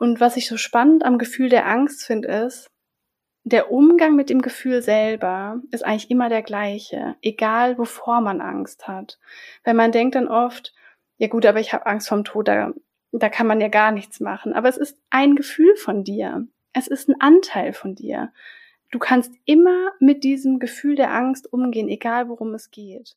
Und was ich so spannend am Gefühl der Angst finde, ist, der Umgang mit dem Gefühl selber ist eigentlich immer der gleiche, egal wovor man Angst hat. Weil man denkt dann oft, ja gut, aber ich habe Angst vom Tod, da, da kann man ja gar nichts machen. Aber es ist ein Gefühl von dir. Es ist ein Anteil von dir. Du kannst immer mit diesem Gefühl der Angst umgehen, egal worum es geht.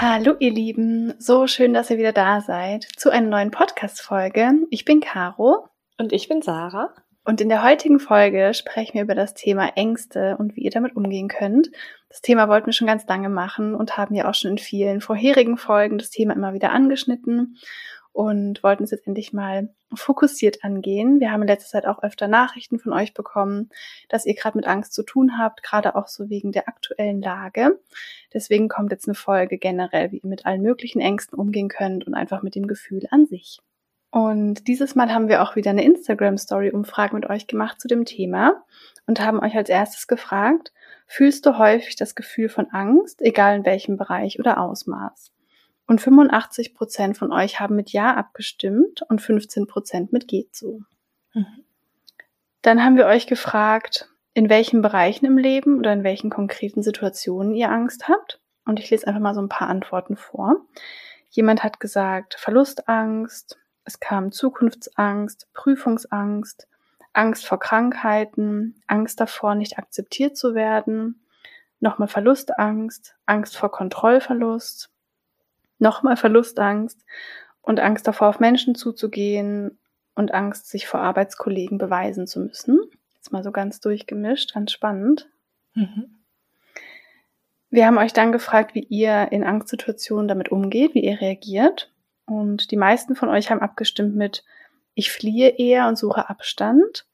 Hallo ihr Lieben, so schön, dass ihr wieder da seid zu einer neuen Podcast-Folge. Ich bin Caro. Und ich bin Sarah. Und in der heutigen Folge sprechen wir über das Thema Ängste und wie ihr damit umgehen könnt. Das Thema wollten wir schon ganz lange machen und haben ja auch schon in vielen vorherigen Folgen das Thema immer wieder angeschnitten und wollten es jetzt endlich mal fokussiert angehen. Wir haben in letzter Zeit auch öfter Nachrichten von euch bekommen, dass ihr gerade mit Angst zu tun habt, gerade auch so wegen der aktuellen Lage. Deswegen kommt jetzt eine Folge generell, wie ihr mit allen möglichen Ängsten umgehen könnt und einfach mit dem Gefühl an sich. Und dieses Mal haben wir auch wieder eine Instagram-Story-Umfrage mit euch gemacht zu dem Thema und haben euch als erstes gefragt, fühlst du häufig das Gefühl von Angst, egal in welchem Bereich oder Ausmaß? Und 85 Prozent von euch haben mit Ja abgestimmt und 15 Prozent mit Geht so. Mhm. Dann haben wir euch gefragt, in welchen Bereichen im Leben oder in welchen konkreten Situationen ihr Angst habt. Und ich lese einfach mal so ein paar Antworten vor. Jemand hat gesagt Verlustangst, es kam Zukunftsangst, Prüfungsangst, Angst vor Krankheiten, Angst davor, nicht akzeptiert zu werden, nochmal Verlustangst, Angst vor Kontrollverlust, nochmal Verlustangst und Angst davor, auf Menschen zuzugehen und Angst, sich vor Arbeitskollegen beweisen zu müssen. Jetzt mal so ganz durchgemischt, ganz spannend. Mhm. Wir haben euch dann gefragt, wie ihr in Angstsituationen damit umgeht, wie ihr reagiert. Und die meisten von euch haben abgestimmt mit ich fliehe eher und suche Abstand.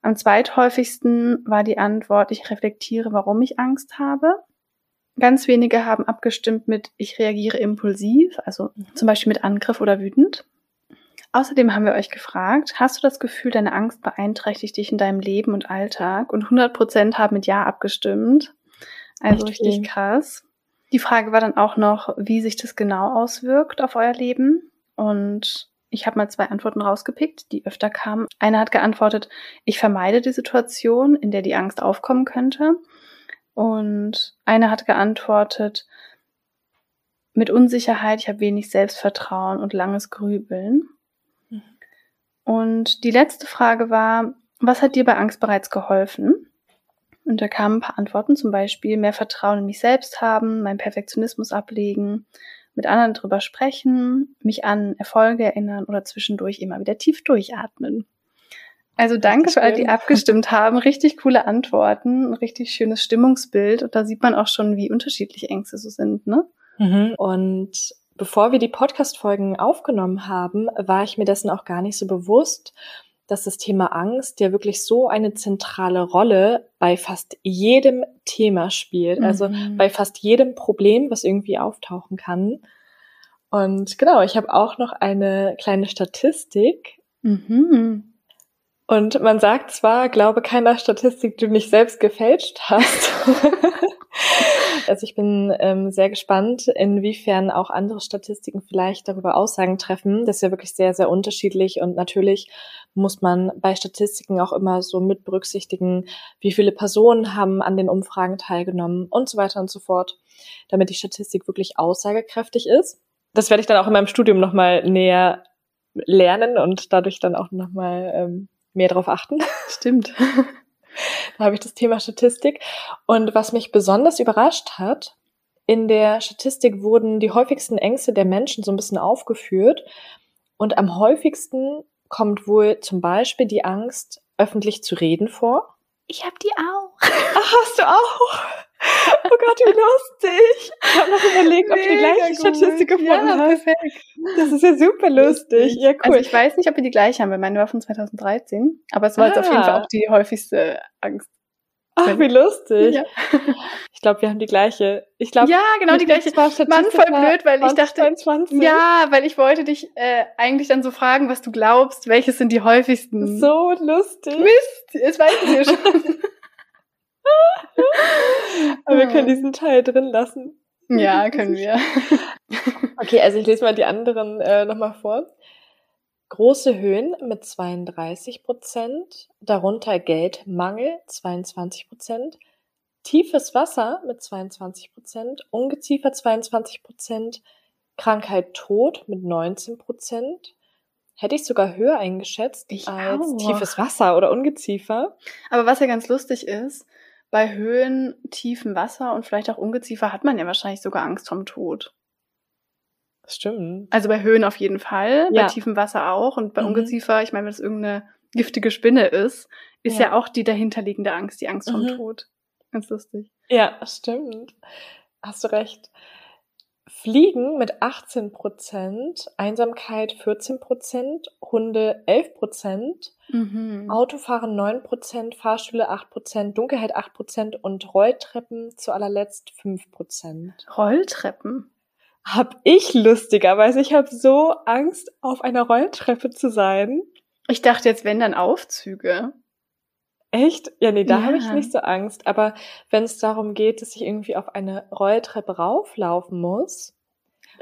Am zweithäufigsten war die Antwort, ich reflektiere, warum ich Angst habe. Ganz wenige haben abgestimmt mit ich reagiere impulsiv, also mhm. zum Beispiel mit Angriff oder wütend. Außerdem haben wir euch gefragt, hast du das Gefühl, deine Angst beeinträchtigt dich in deinem Leben und Alltag? Und 100 Prozent haben mit Ja abgestimmt. Also Echt richtig krass. Die Frage war dann auch noch, wie sich das genau auswirkt auf euer Leben. Und ich habe mal zwei Antworten rausgepickt, die öfter kamen. Eine hat geantwortet, ich vermeide die Situation, in der die Angst aufkommen könnte. Und eine hat geantwortet, mit Unsicherheit, ich habe wenig Selbstvertrauen und langes Grübeln. Mhm. Und die letzte Frage war, was hat dir bei Angst bereits geholfen? Und da kamen ein paar Antworten, zum Beispiel mehr Vertrauen in mich selbst haben, meinen Perfektionismus ablegen, mit anderen drüber sprechen, mich an Erfolge erinnern oder zwischendurch immer wieder tief durchatmen. Also danke für alle, die abgestimmt haben. Richtig coole Antworten, ein richtig schönes Stimmungsbild. Und da sieht man auch schon, wie unterschiedlich Ängste so sind, ne? Mhm. Und bevor wir die Podcast-Folgen aufgenommen haben, war ich mir dessen auch gar nicht so bewusst, dass das Thema Angst ja wirklich so eine zentrale Rolle bei fast jedem Thema spielt. Also mhm. Also bei fast jedem Problem, was irgendwie auftauchen kann. Und genau, ich habe auch noch eine kleine Statistik. Mhm. Und man sagt zwar, glaube keiner Statistik, die du nicht selbst gefälscht hast. also ich bin ähm, sehr gespannt, inwiefern auch andere Statistiken vielleicht darüber Aussagen treffen. Das ist ja wirklich sehr, sehr unterschiedlich und natürlich muss man bei Statistiken auch immer so mit berücksichtigen, wie viele Personen haben an den Umfragen teilgenommen und so weiter und so fort, damit die Statistik wirklich aussagekräftig ist. Das werde ich dann auch in meinem Studium nochmal näher lernen und dadurch dann auch nochmal ähm, mehr darauf achten. Stimmt. da habe ich das Thema Statistik. Und was mich besonders überrascht hat, in der Statistik wurden die häufigsten Ängste der Menschen so ein bisschen aufgeführt. Und am häufigsten kommt wohl zum Beispiel die Angst, öffentlich zu reden vor. Ich habe die auch. Ach, hast du auch? Oh Gott, wie lustig. Ich habe noch überlegt, ob du die gleiche Statistik gefunden ja. Perfekt. Das ist ja super lustig. Ja, cool. Also ich weiß nicht, ob wir die gleiche haben, weil meine war von 2013. Aber es war ah. jetzt auf jeden Fall ah. auch die häufigste Angst. Ach, wie lustig. Ja. Ich glaube, wir haben die gleiche. Ich glaube, ja, genau die gleiche. Mann, voll blöd, weil 20, ich dachte, 22. ja, weil ich wollte dich äh, eigentlich dann so fragen, was du glaubst, welches sind die häufigsten. So lustig. Mist, jetzt weiß ich ja schon. Aber wir können diesen Teil drin lassen. Ja, können wir. okay, also ich lese mal die anderen äh, nochmal vor. Große Höhen mit 32 Prozent, darunter Geldmangel 22 Prozent, tiefes Wasser mit 22 Prozent, Ungeziefer 22 Prozent, Krankheit Tod mit 19 Prozent. Hätte ich sogar höher eingeschätzt ich als auch. tiefes Wasser oder Ungeziefer. Aber was ja ganz lustig ist, bei Höhen, tiefem Wasser und vielleicht auch Ungeziefer hat man ja wahrscheinlich sogar Angst vom Tod. Das stimmt. Also bei Höhen auf jeden Fall, ja. bei tiefem Wasser auch und bei mhm. Ungeziefer, ich meine, wenn es irgendeine giftige Spinne ist, ist ja, ja auch die dahinterliegende Angst, die Angst vom mhm. Tod. Ganz lustig. Ja, stimmt. Hast du recht. Fliegen mit 18 Prozent, Einsamkeit 14 Prozent, Hunde 11 Prozent, mhm. Autofahren 9 Prozent, Fahrstühle 8 Prozent, Dunkelheit 8 Prozent und Rolltreppen zu allerletzt 5 Prozent. Rolltreppen? Hab ich lustigerweise. Ich habe so Angst, auf einer Rolltreppe zu sein. Ich dachte jetzt, wenn dann Aufzüge. Echt? Ja, nee, da ja. habe ich nicht so Angst. Aber wenn es darum geht, dass ich irgendwie auf eine Rolltreppe rauflaufen muss,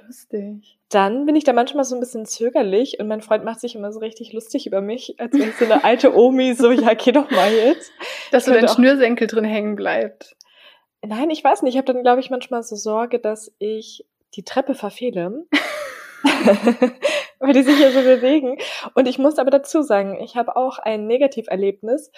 lustig. Dann bin ich da manchmal so ein bisschen zögerlich und mein Freund macht sich immer so richtig lustig über mich, als wäre ich so eine alte Omi, so, ja, geh doch mal jetzt. Dass so dein Schnürsenkel drin hängen bleibt. Nein, ich weiß nicht. Ich habe dann, glaube ich, manchmal so Sorge, dass ich die Treppe verfehle. weil die sich ja so bewegen. Und ich muss aber dazu sagen, ich habe auch ein Negativerlebnis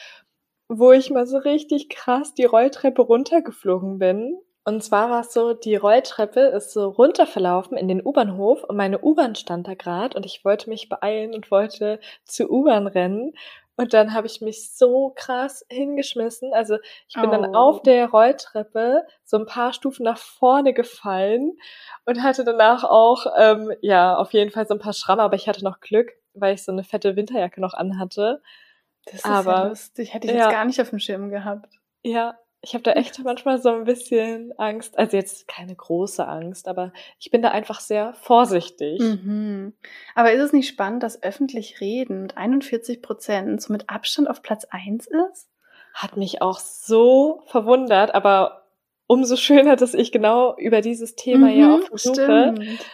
wo ich mal so richtig krass die Rolltreppe runtergeflogen bin. Und zwar war es so, die Rolltreppe ist so runterverlaufen in den U-Bahnhof und meine U-Bahn stand da gerade und ich wollte mich beeilen und wollte zur U-Bahn rennen. Und dann habe ich mich so krass hingeschmissen. Also ich bin oh. dann auf der Rolltreppe so ein paar Stufen nach vorne gefallen und hatte danach auch, ähm, ja, auf jeden Fall so ein paar Schramme, aber ich hatte noch Glück, weil ich so eine fette Winterjacke noch anhatte. Das ist Aber, ja lustig. Hätte ich ja. jetzt gar nicht auf dem Schirm gehabt. Ja, ich habe da echt manchmal so ein bisschen Angst. Also jetzt keine große Angst, aber ich bin da einfach sehr vorsichtig. Mhm. Aber ist es nicht spannend, dass öffentlich Reden mit 41 Prozent so mit Abstand auf Platz 1 ist? Hat mich auch so verwundert, aber umso schöner, dass ich genau über dieses Thema mhm, ja auch versuche, stimmt.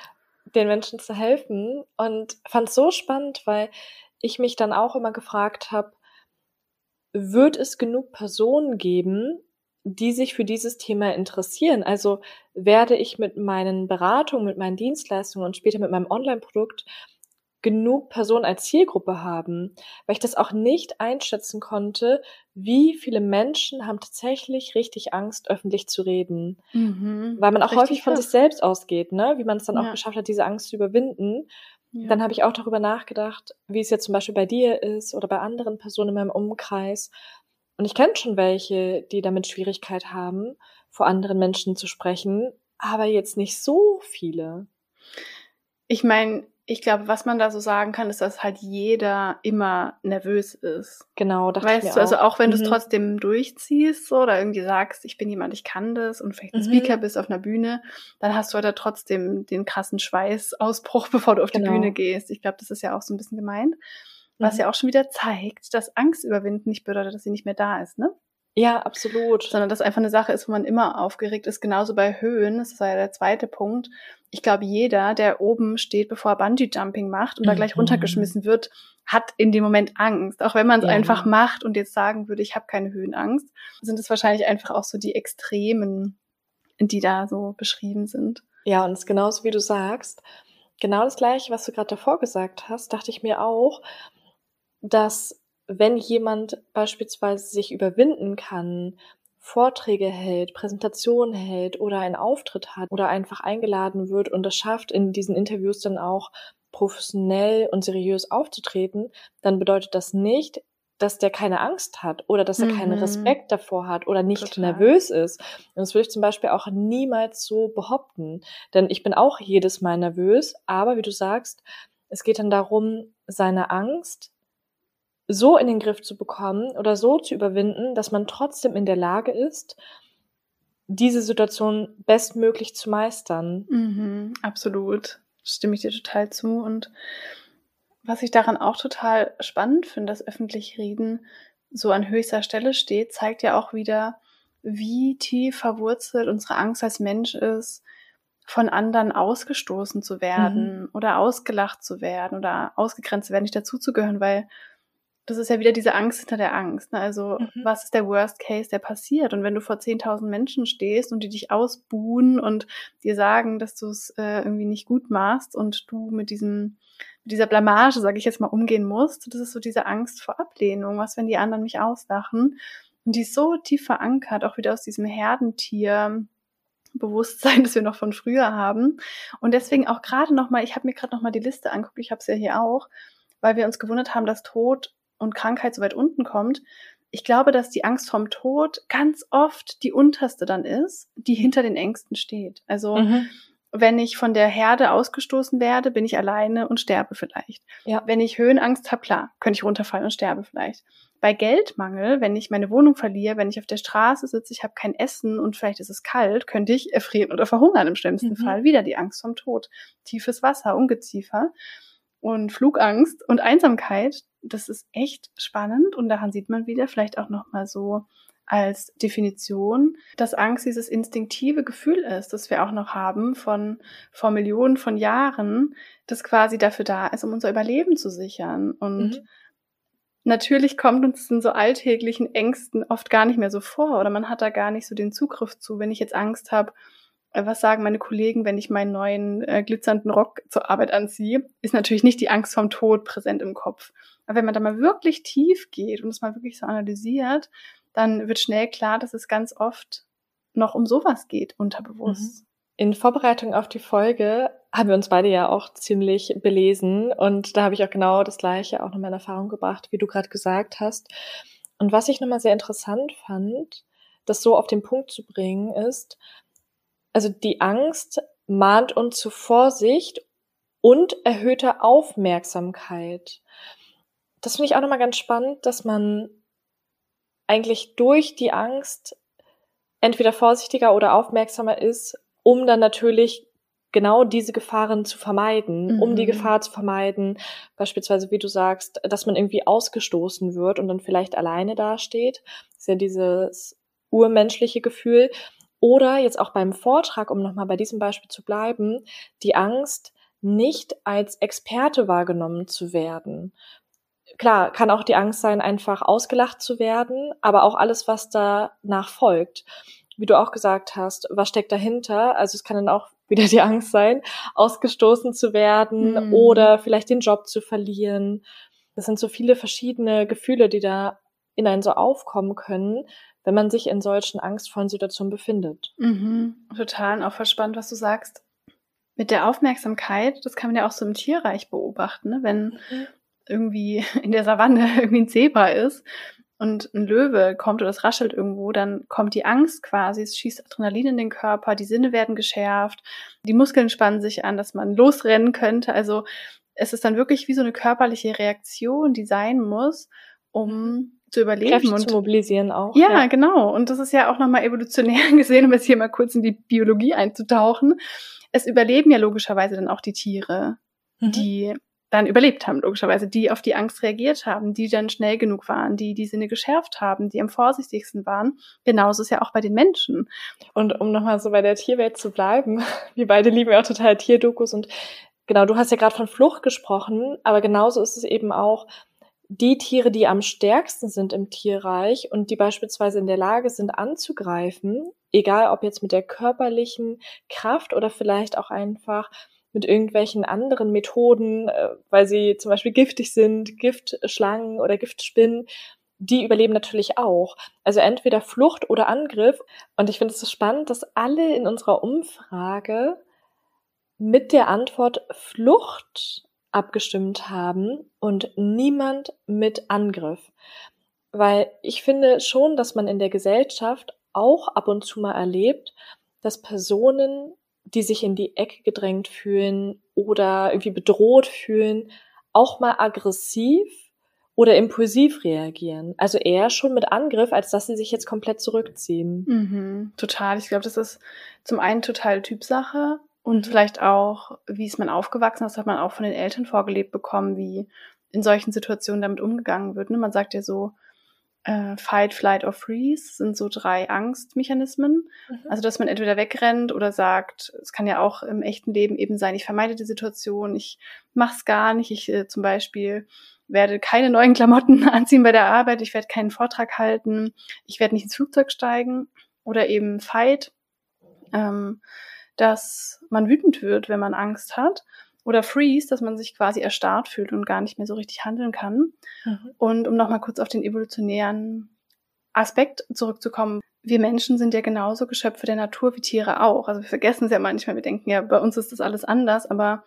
den Menschen zu helfen. Und fand es so spannend, weil ich mich dann auch immer gefragt habe, wird es genug Personen geben, die sich für dieses Thema interessieren. Also werde ich mit meinen Beratungen, mit meinen Dienstleistungen und später mit meinem Online-Produkt genug Personen als Zielgruppe haben, weil ich das auch nicht einschätzen konnte, wie viele Menschen haben tatsächlich richtig Angst, öffentlich zu reden. Mhm, weil man auch häufig von sich selbst ausgeht, ne? wie man es dann ja. auch geschafft hat, diese Angst zu überwinden. Ja. Dann habe ich auch darüber nachgedacht, wie es jetzt zum Beispiel bei dir ist oder bei anderen Personen in meinem Umkreis. Und ich kenne schon welche, die damit Schwierigkeit haben, vor anderen Menschen zu sprechen, aber jetzt nicht so viele. Ich meine, ich glaube, was man da so sagen kann, ist, dass halt jeder immer nervös ist. Genau, das Weißt du, also auch. also auch wenn mhm. du es trotzdem durchziehst so, oder irgendwie sagst, ich bin jemand, ich kann das und vielleicht ein mhm. Speaker bist auf einer Bühne, dann hast du halt da trotzdem den krassen Schweißausbruch, bevor du auf genau. die Bühne gehst. Ich glaube, das ist ja auch so ein bisschen gemeint. Was mhm. ja auch schon wieder zeigt, dass Angst überwinden nicht bedeutet, dass sie nicht mehr da ist, ne? Ja, absolut. Sondern das einfach eine Sache ist, wo man immer aufgeregt ist. Genauso bei Höhen, das war ja der zweite Punkt. Ich glaube, jeder, der oben steht, bevor er Bungee-Jumping macht und mhm. da gleich mhm. runtergeschmissen wird, hat in dem Moment Angst. Auch wenn man es ja. einfach macht und jetzt sagen würde, ich habe keine Höhenangst, sind es wahrscheinlich einfach auch so die Extremen, die da so beschrieben sind. Ja, und es ist genauso wie du sagst. Genau das gleiche, was du gerade davor gesagt hast, dachte ich mir auch, dass wenn jemand beispielsweise sich überwinden kann, Vorträge hält, Präsentationen hält oder einen Auftritt hat oder einfach eingeladen wird und es schafft, in diesen Interviews dann auch professionell und seriös aufzutreten, dann bedeutet das nicht, dass der keine Angst hat oder dass er mhm. keinen Respekt davor hat oder nicht Total. nervös ist. Und das würde ich zum Beispiel auch niemals so behaupten. Denn ich bin auch jedes Mal nervös, aber wie du sagst, es geht dann darum, seine Angst so in den Griff zu bekommen oder so zu überwinden, dass man trotzdem in der Lage ist, diese Situation bestmöglich zu meistern. Mhm, absolut. Stimme ich dir total zu. Und was ich daran auch total spannend finde, dass öffentlich Reden so an höchster Stelle steht, zeigt ja auch wieder, wie tief verwurzelt unsere Angst als Mensch ist, von anderen ausgestoßen zu werden mhm. oder ausgelacht zu werden oder ausgegrenzt zu werden, nicht dazuzugehören, weil das ist ja wieder diese Angst hinter der Angst. Ne? Also, mhm. was ist der Worst Case, der passiert? Und wenn du vor 10.000 Menschen stehst und die dich ausbuhen und dir sagen, dass du es äh, irgendwie nicht gut machst und du mit diesem mit dieser Blamage, sage ich jetzt mal, umgehen musst, das ist so diese Angst vor Ablehnung. Was, wenn die anderen mich auslachen? Und die ist so tief verankert, auch wieder aus diesem Herdentier. Bewusstsein, das wir noch von früher haben. Und deswegen auch gerade nochmal, ich habe mir gerade nochmal die Liste anguckt, ich habe es ja hier auch, weil wir uns gewundert haben, dass Tod und Krankheit so weit unten kommt. Ich glaube, dass die Angst vom Tod ganz oft die unterste dann ist, die hinter den Ängsten steht. Also mhm. wenn ich von der Herde ausgestoßen werde, bin ich alleine und sterbe vielleicht. Ja. Wenn ich Höhenangst habe, klar, könnte ich runterfallen und sterbe vielleicht. Bei Geldmangel, wenn ich meine Wohnung verliere, wenn ich auf der Straße sitze, ich habe kein Essen und vielleicht ist es kalt, könnte ich erfrieren oder verhungern im schlimmsten mhm. Fall. Wieder die Angst vom Tod. Tiefes Wasser, Ungeziefer und Flugangst und Einsamkeit, das ist echt spannend und daran sieht man wieder vielleicht auch noch mal so als Definition, dass Angst dieses instinktive Gefühl ist, das wir auch noch haben von vor Millionen von Jahren, das quasi dafür da ist, um unser Überleben zu sichern und mhm. Natürlich kommt uns in so alltäglichen Ängsten oft gar nicht mehr so vor oder man hat da gar nicht so den Zugriff zu. Wenn ich jetzt Angst habe, was sagen meine Kollegen, wenn ich meinen neuen äh, glitzernden Rock zur Arbeit anziehe, ist natürlich nicht die Angst vom Tod präsent im Kopf. Aber wenn man da mal wirklich tief geht und es mal wirklich so analysiert, dann wird schnell klar, dass es ganz oft noch um sowas geht, unterbewusst. Mhm. In Vorbereitung auf die Folge haben wir uns beide ja auch ziemlich belesen und da habe ich auch genau das Gleiche auch nochmal in Erfahrung gebracht, wie du gerade gesagt hast. Und was ich nochmal sehr interessant fand, das so auf den Punkt zu bringen, ist, also die Angst mahnt uns zu Vorsicht und erhöhter Aufmerksamkeit. Das finde ich auch nochmal ganz spannend, dass man eigentlich durch die Angst entweder vorsichtiger oder aufmerksamer ist, um dann natürlich genau diese Gefahren zu vermeiden, mhm. um die mhm. Gefahr zu vermeiden, beispielsweise, wie du sagst, dass man irgendwie ausgestoßen wird und dann vielleicht alleine dasteht. Das ist ja dieses urmenschliche Gefühl. Oder jetzt auch beim Vortrag, um nochmal bei diesem Beispiel zu bleiben, die Angst, nicht als Experte wahrgenommen zu werden. Klar, kann auch die Angst sein, einfach ausgelacht zu werden, aber auch alles, was danach folgt. Wie du auch gesagt hast, was steckt dahinter? Also es kann dann auch wieder die Angst sein, ausgestoßen zu werden mhm. oder vielleicht den Job zu verlieren. Das sind so viele verschiedene Gefühle, die da in einen so aufkommen können, wenn man sich in solchen angstvollen Situationen befindet. Mhm, total. Und auch verspannt, was du sagst. Mit der Aufmerksamkeit, das kann man ja auch so im Tierreich beobachten, ne? wenn mhm. irgendwie in der Savanne irgendwie ein Zebra ist und ein Löwe kommt oder es raschelt irgendwo, dann kommt die Angst quasi, es schießt Adrenalin in den Körper, die Sinne werden geschärft, die Muskeln spannen sich an, dass man losrennen könnte. Also es ist dann wirklich wie so eine körperliche Reaktion, die sein muss, um mhm zu überleben Kräfte und zu mobilisieren auch. Ja, ja, genau. Und das ist ja auch nochmal evolutionär gesehen, um jetzt hier mal kurz in die Biologie einzutauchen. Es überleben ja logischerweise dann auch die Tiere, mhm. die dann überlebt haben, logischerweise, die auf die Angst reagiert haben, die dann schnell genug waren, die die Sinne geschärft haben, die am vorsichtigsten waren. Genauso ist ja auch bei den Menschen. Und um nochmal so bei der Tierwelt zu bleiben, wir beide lieben ja auch total Tierdokus und genau, du hast ja gerade von Flucht gesprochen, aber genauso ist es eben auch, die Tiere, die am stärksten sind im Tierreich und die beispielsweise in der Lage sind anzugreifen, egal ob jetzt mit der körperlichen Kraft oder vielleicht auch einfach mit irgendwelchen anderen Methoden, äh, weil sie zum Beispiel giftig sind, Giftschlangen oder Giftspinnen, die überleben natürlich auch. Also entweder Flucht oder Angriff. Und ich finde es so spannend, dass alle in unserer Umfrage mit der Antwort Flucht abgestimmt haben und niemand mit Angriff. Weil ich finde schon, dass man in der Gesellschaft auch ab und zu mal erlebt, dass Personen, die sich in die Ecke gedrängt fühlen oder irgendwie bedroht fühlen, auch mal aggressiv oder impulsiv reagieren. Also eher schon mit Angriff, als dass sie sich jetzt komplett zurückziehen. Mhm, total. Ich glaube, das ist zum einen total Typsache und vielleicht auch, wie ist man aufgewachsen ist, hat man auch von den Eltern vorgelebt bekommen, wie in solchen Situationen damit umgegangen wird. Ne? Man sagt ja so, äh, Fight, Flight or Freeze sind so drei Angstmechanismen. Mhm. Also, dass man entweder wegrennt oder sagt, es kann ja auch im echten Leben eben sein, ich vermeide die Situation, ich mach's gar nicht, ich äh, zum Beispiel werde keine neuen Klamotten anziehen bei der Arbeit, ich werde keinen Vortrag halten, ich werde nicht ins Flugzeug steigen oder eben Fight, ähm, dass man wütend wird, wenn man Angst hat oder Freeze, dass man sich quasi erstarrt fühlt und gar nicht mehr so richtig handeln kann. Mhm. Und um nochmal kurz auf den evolutionären Aspekt zurückzukommen, wir Menschen sind ja genauso Geschöpfe der Natur wie Tiere auch. Also wir vergessen es ja manchmal, wir denken ja, bei uns ist das alles anders, aber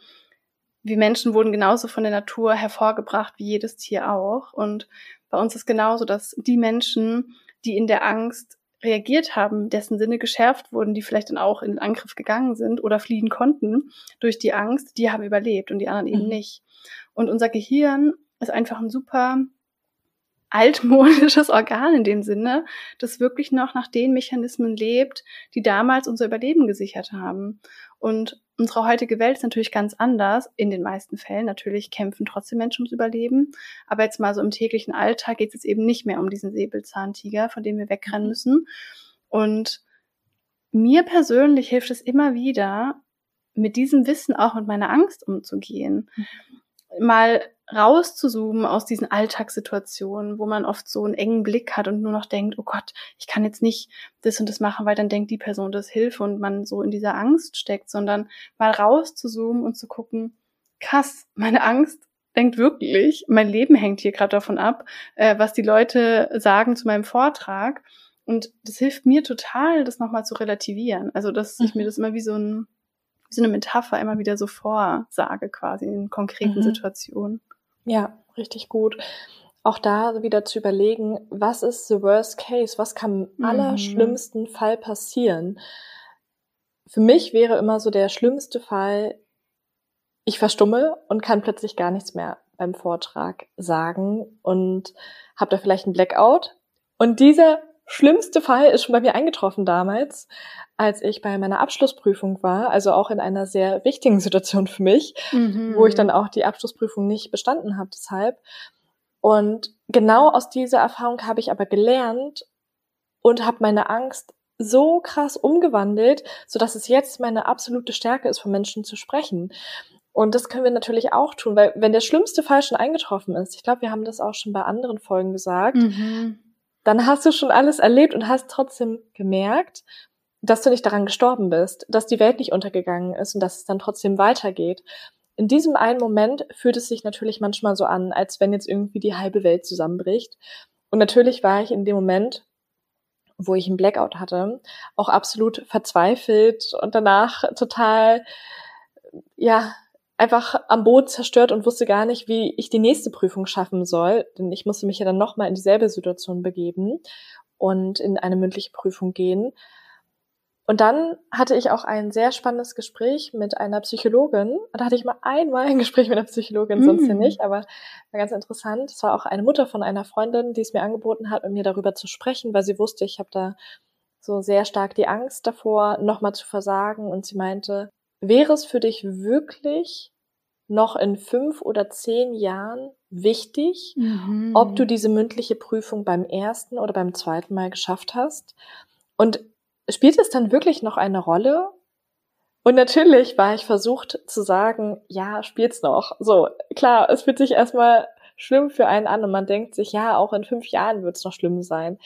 wir Menschen wurden genauso von der Natur hervorgebracht wie jedes Tier auch. Und bei uns ist genauso, dass die Menschen, die in der Angst reagiert haben, dessen Sinne geschärft wurden, die vielleicht dann auch in den Angriff gegangen sind oder fliehen konnten durch die Angst, die haben überlebt und die anderen eben mhm. nicht. Und unser Gehirn ist einfach ein super altmodisches Organ in dem Sinne, das wirklich noch nach den Mechanismen lebt, die damals unser Überleben gesichert haben. Und unsere heutige Welt ist natürlich ganz anders. In den meisten Fällen natürlich kämpfen trotzdem Menschen ums Überleben. Aber jetzt mal so im täglichen Alltag geht es jetzt eben nicht mehr um diesen Säbelzahntiger, von dem wir wegrennen mhm. müssen. Und mir persönlich hilft es immer wieder, mit diesem Wissen auch mit meiner Angst umzugehen. Mhm mal rauszuzoomen aus diesen Alltagssituationen, wo man oft so einen engen Blick hat und nur noch denkt, oh Gott, ich kann jetzt nicht das und das machen, weil dann denkt die Person das Hilfe und man so in dieser Angst steckt, sondern mal rauszuzoomen und zu gucken, krass, meine Angst denkt wirklich, mein Leben hängt hier gerade davon ab, äh, was die Leute sagen zu meinem Vortrag. Und das hilft mir total, das nochmal zu relativieren. Also, dass ich mir mhm. das immer wie so ein wie so eine Metapher immer wieder so vorsage, quasi in konkreten mhm. Situationen. Ja, richtig gut. Auch da wieder zu überlegen, was ist the worst case? Was kann im mhm. allerschlimmsten Fall passieren? Für mich wäre immer so der schlimmste Fall, ich verstumme und kann plötzlich gar nichts mehr beim Vortrag sagen und habe da vielleicht einen Blackout. Und dieser schlimmste Fall ist schon bei mir eingetroffen damals, als ich bei meiner Abschlussprüfung war, also auch in einer sehr wichtigen Situation für mich, mhm. wo ich dann auch die Abschlussprüfung nicht bestanden habe deshalb. Und genau aus dieser Erfahrung habe ich aber gelernt und habe meine Angst so krass umgewandelt, so dass es jetzt meine absolute Stärke ist, von Menschen zu sprechen. Und das können wir natürlich auch tun, weil wenn der schlimmste Fall schon eingetroffen ist, ich glaube, wir haben das auch schon bei anderen Folgen gesagt, mhm dann hast du schon alles erlebt und hast trotzdem gemerkt, dass du nicht daran gestorben bist, dass die Welt nicht untergegangen ist und dass es dann trotzdem weitergeht. In diesem einen Moment fühlt es sich natürlich manchmal so an, als wenn jetzt irgendwie die halbe Welt zusammenbricht. Und natürlich war ich in dem Moment, wo ich einen Blackout hatte, auch absolut verzweifelt und danach total, ja, einfach am Boot zerstört und wusste gar nicht, wie ich die nächste Prüfung schaffen soll. Denn ich musste mich ja dann nochmal in dieselbe Situation begeben und in eine mündliche Prüfung gehen. Und dann hatte ich auch ein sehr spannendes Gespräch mit einer Psychologin. Da hatte ich mal einmal ein Gespräch mit einer Psychologin, sonst ja mm. nicht, aber war ganz interessant. Es war auch eine Mutter von einer Freundin, die es mir angeboten hat, mit mir darüber zu sprechen, weil sie wusste, ich habe da so sehr stark die Angst davor, nochmal zu versagen. Und sie meinte, wäre es für dich wirklich noch in fünf oder zehn Jahren wichtig, mhm. ob du diese mündliche Prüfung beim ersten oder beim zweiten Mal geschafft hast. Und spielt es dann wirklich noch eine Rolle? Und natürlich war ich versucht zu sagen, ja, spielt's noch. So, klar, es fühlt sich erstmal schlimm für einen an und man denkt sich, ja, auch in fünf Jahren wird es noch schlimm sein.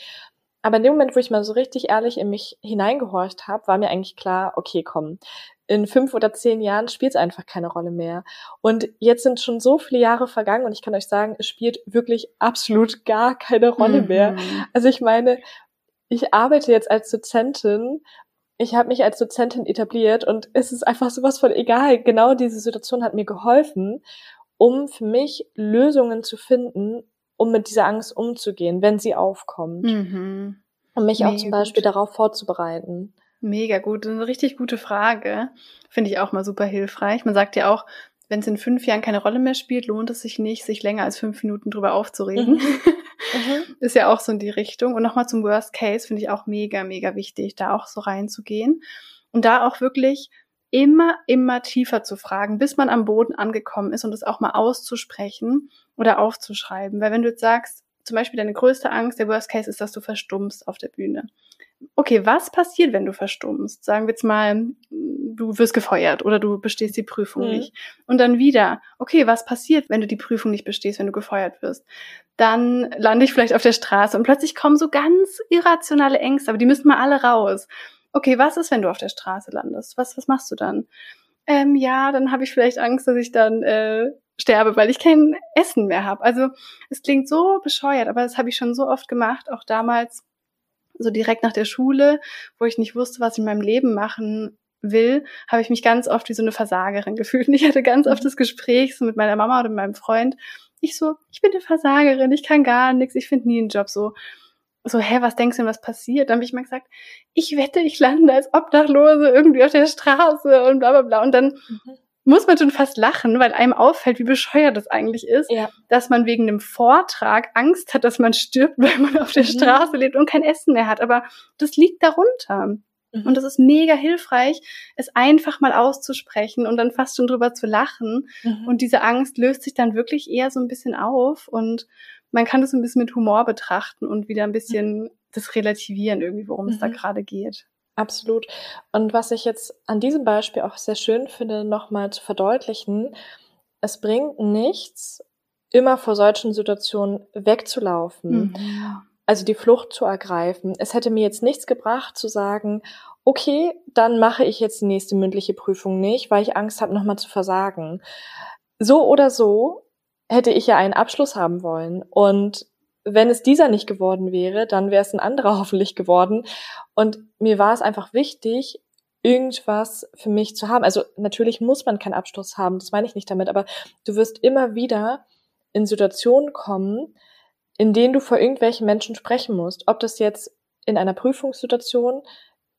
Aber in dem Moment, wo ich mal so richtig ehrlich in mich hineingehorcht habe, war mir eigentlich klar, okay, komm, in fünf oder zehn Jahren spielt es einfach keine Rolle mehr. Und jetzt sind schon so viele Jahre vergangen und ich kann euch sagen, es spielt wirklich absolut gar keine Rolle mhm. mehr. Also ich meine, ich arbeite jetzt als Dozentin. Ich habe mich als Dozentin etabliert und es ist einfach sowas von egal. Genau diese Situation hat mir geholfen. um für mich Lösungen zu finden, um mit dieser Angst umzugehen, wenn sie aufkommt. Mhm. Um mich Mega auch zum Beispiel gut. darauf vorzubereiten. Mega gut. Eine richtig gute Frage. Finde ich auch mal super hilfreich. Man sagt ja auch, wenn es in fünf Jahren keine Rolle mehr spielt, lohnt es sich nicht, sich länger als fünf Minuten drüber aufzuregen. Mhm. mhm. Ist ja auch so in die Richtung. Und nochmal zum Worst Case finde ich auch mega, mega wichtig, da auch so reinzugehen. Und da auch wirklich immer, immer tiefer zu fragen, bis man am Boden angekommen ist und es auch mal auszusprechen oder aufzuschreiben. Weil wenn du jetzt sagst, zum Beispiel deine größte Angst, der Worst Case ist, dass du verstummst auf der Bühne okay, was passiert, wenn du verstummst? Sagen wir jetzt mal, du wirst gefeuert oder du bestehst die Prüfung mhm. nicht. Und dann wieder, okay, was passiert, wenn du die Prüfung nicht bestehst, wenn du gefeuert wirst? Dann lande ich vielleicht auf der Straße und plötzlich kommen so ganz irrationale Ängste, aber die müssen mal alle raus. Okay, was ist, wenn du auf der Straße landest? Was, was machst du dann? Ähm, ja, dann habe ich vielleicht Angst, dass ich dann äh, sterbe, weil ich kein Essen mehr habe. Also es klingt so bescheuert, aber das habe ich schon so oft gemacht, auch damals so direkt nach der Schule, wo ich nicht wusste, was ich in meinem Leben machen will, habe ich mich ganz oft wie so eine Versagerin gefühlt. Und ich hatte ganz oft mhm. das Gespräch so mit meiner Mama oder mit meinem Freund. Ich so, ich bin eine Versagerin, ich kann gar nichts, ich finde nie einen Job so. So, hä, was denkst du denn, was passiert? Dann habe ich mal gesagt, ich wette, ich lande als Obdachlose irgendwie auf der Straße und bla bla bla. Und dann mhm muss man schon fast lachen, weil einem auffällt, wie bescheuert das eigentlich ist, ja. dass man wegen einem Vortrag Angst hat, dass man stirbt, weil man auf der mhm. Straße lebt und kein Essen mehr hat. Aber das liegt darunter. Mhm. Und das ist mega hilfreich, es einfach mal auszusprechen und dann fast schon drüber zu lachen. Mhm. Und diese Angst löst sich dann wirklich eher so ein bisschen auf und man kann das ein bisschen mit Humor betrachten und wieder ein bisschen das relativieren irgendwie, worum es da mhm. gerade geht. Absolut. Und was ich jetzt an diesem Beispiel auch sehr schön finde, nochmal zu verdeutlichen, es bringt nichts, immer vor solchen Situationen wegzulaufen. Mhm. Also die Flucht zu ergreifen. Es hätte mir jetzt nichts gebracht zu sagen, okay, dann mache ich jetzt die nächste mündliche Prüfung nicht, weil ich Angst habe, nochmal zu versagen. So oder so hätte ich ja einen Abschluss haben wollen. Und wenn es dieser nicht geworden wäre, dann wäre es ein anderer hoffentlich geworden. Und mir war es einfach wichtig, irgendwas für mich zu haben. Also natürlich muss man keinen Abschluss haben, das meine ich nicht damit, aber du wirst immer wieder in Situationen kommen, in denen du vor irgendwelchen Menschen sprechen musst. Ob das jetzt in einer Prüfungssituation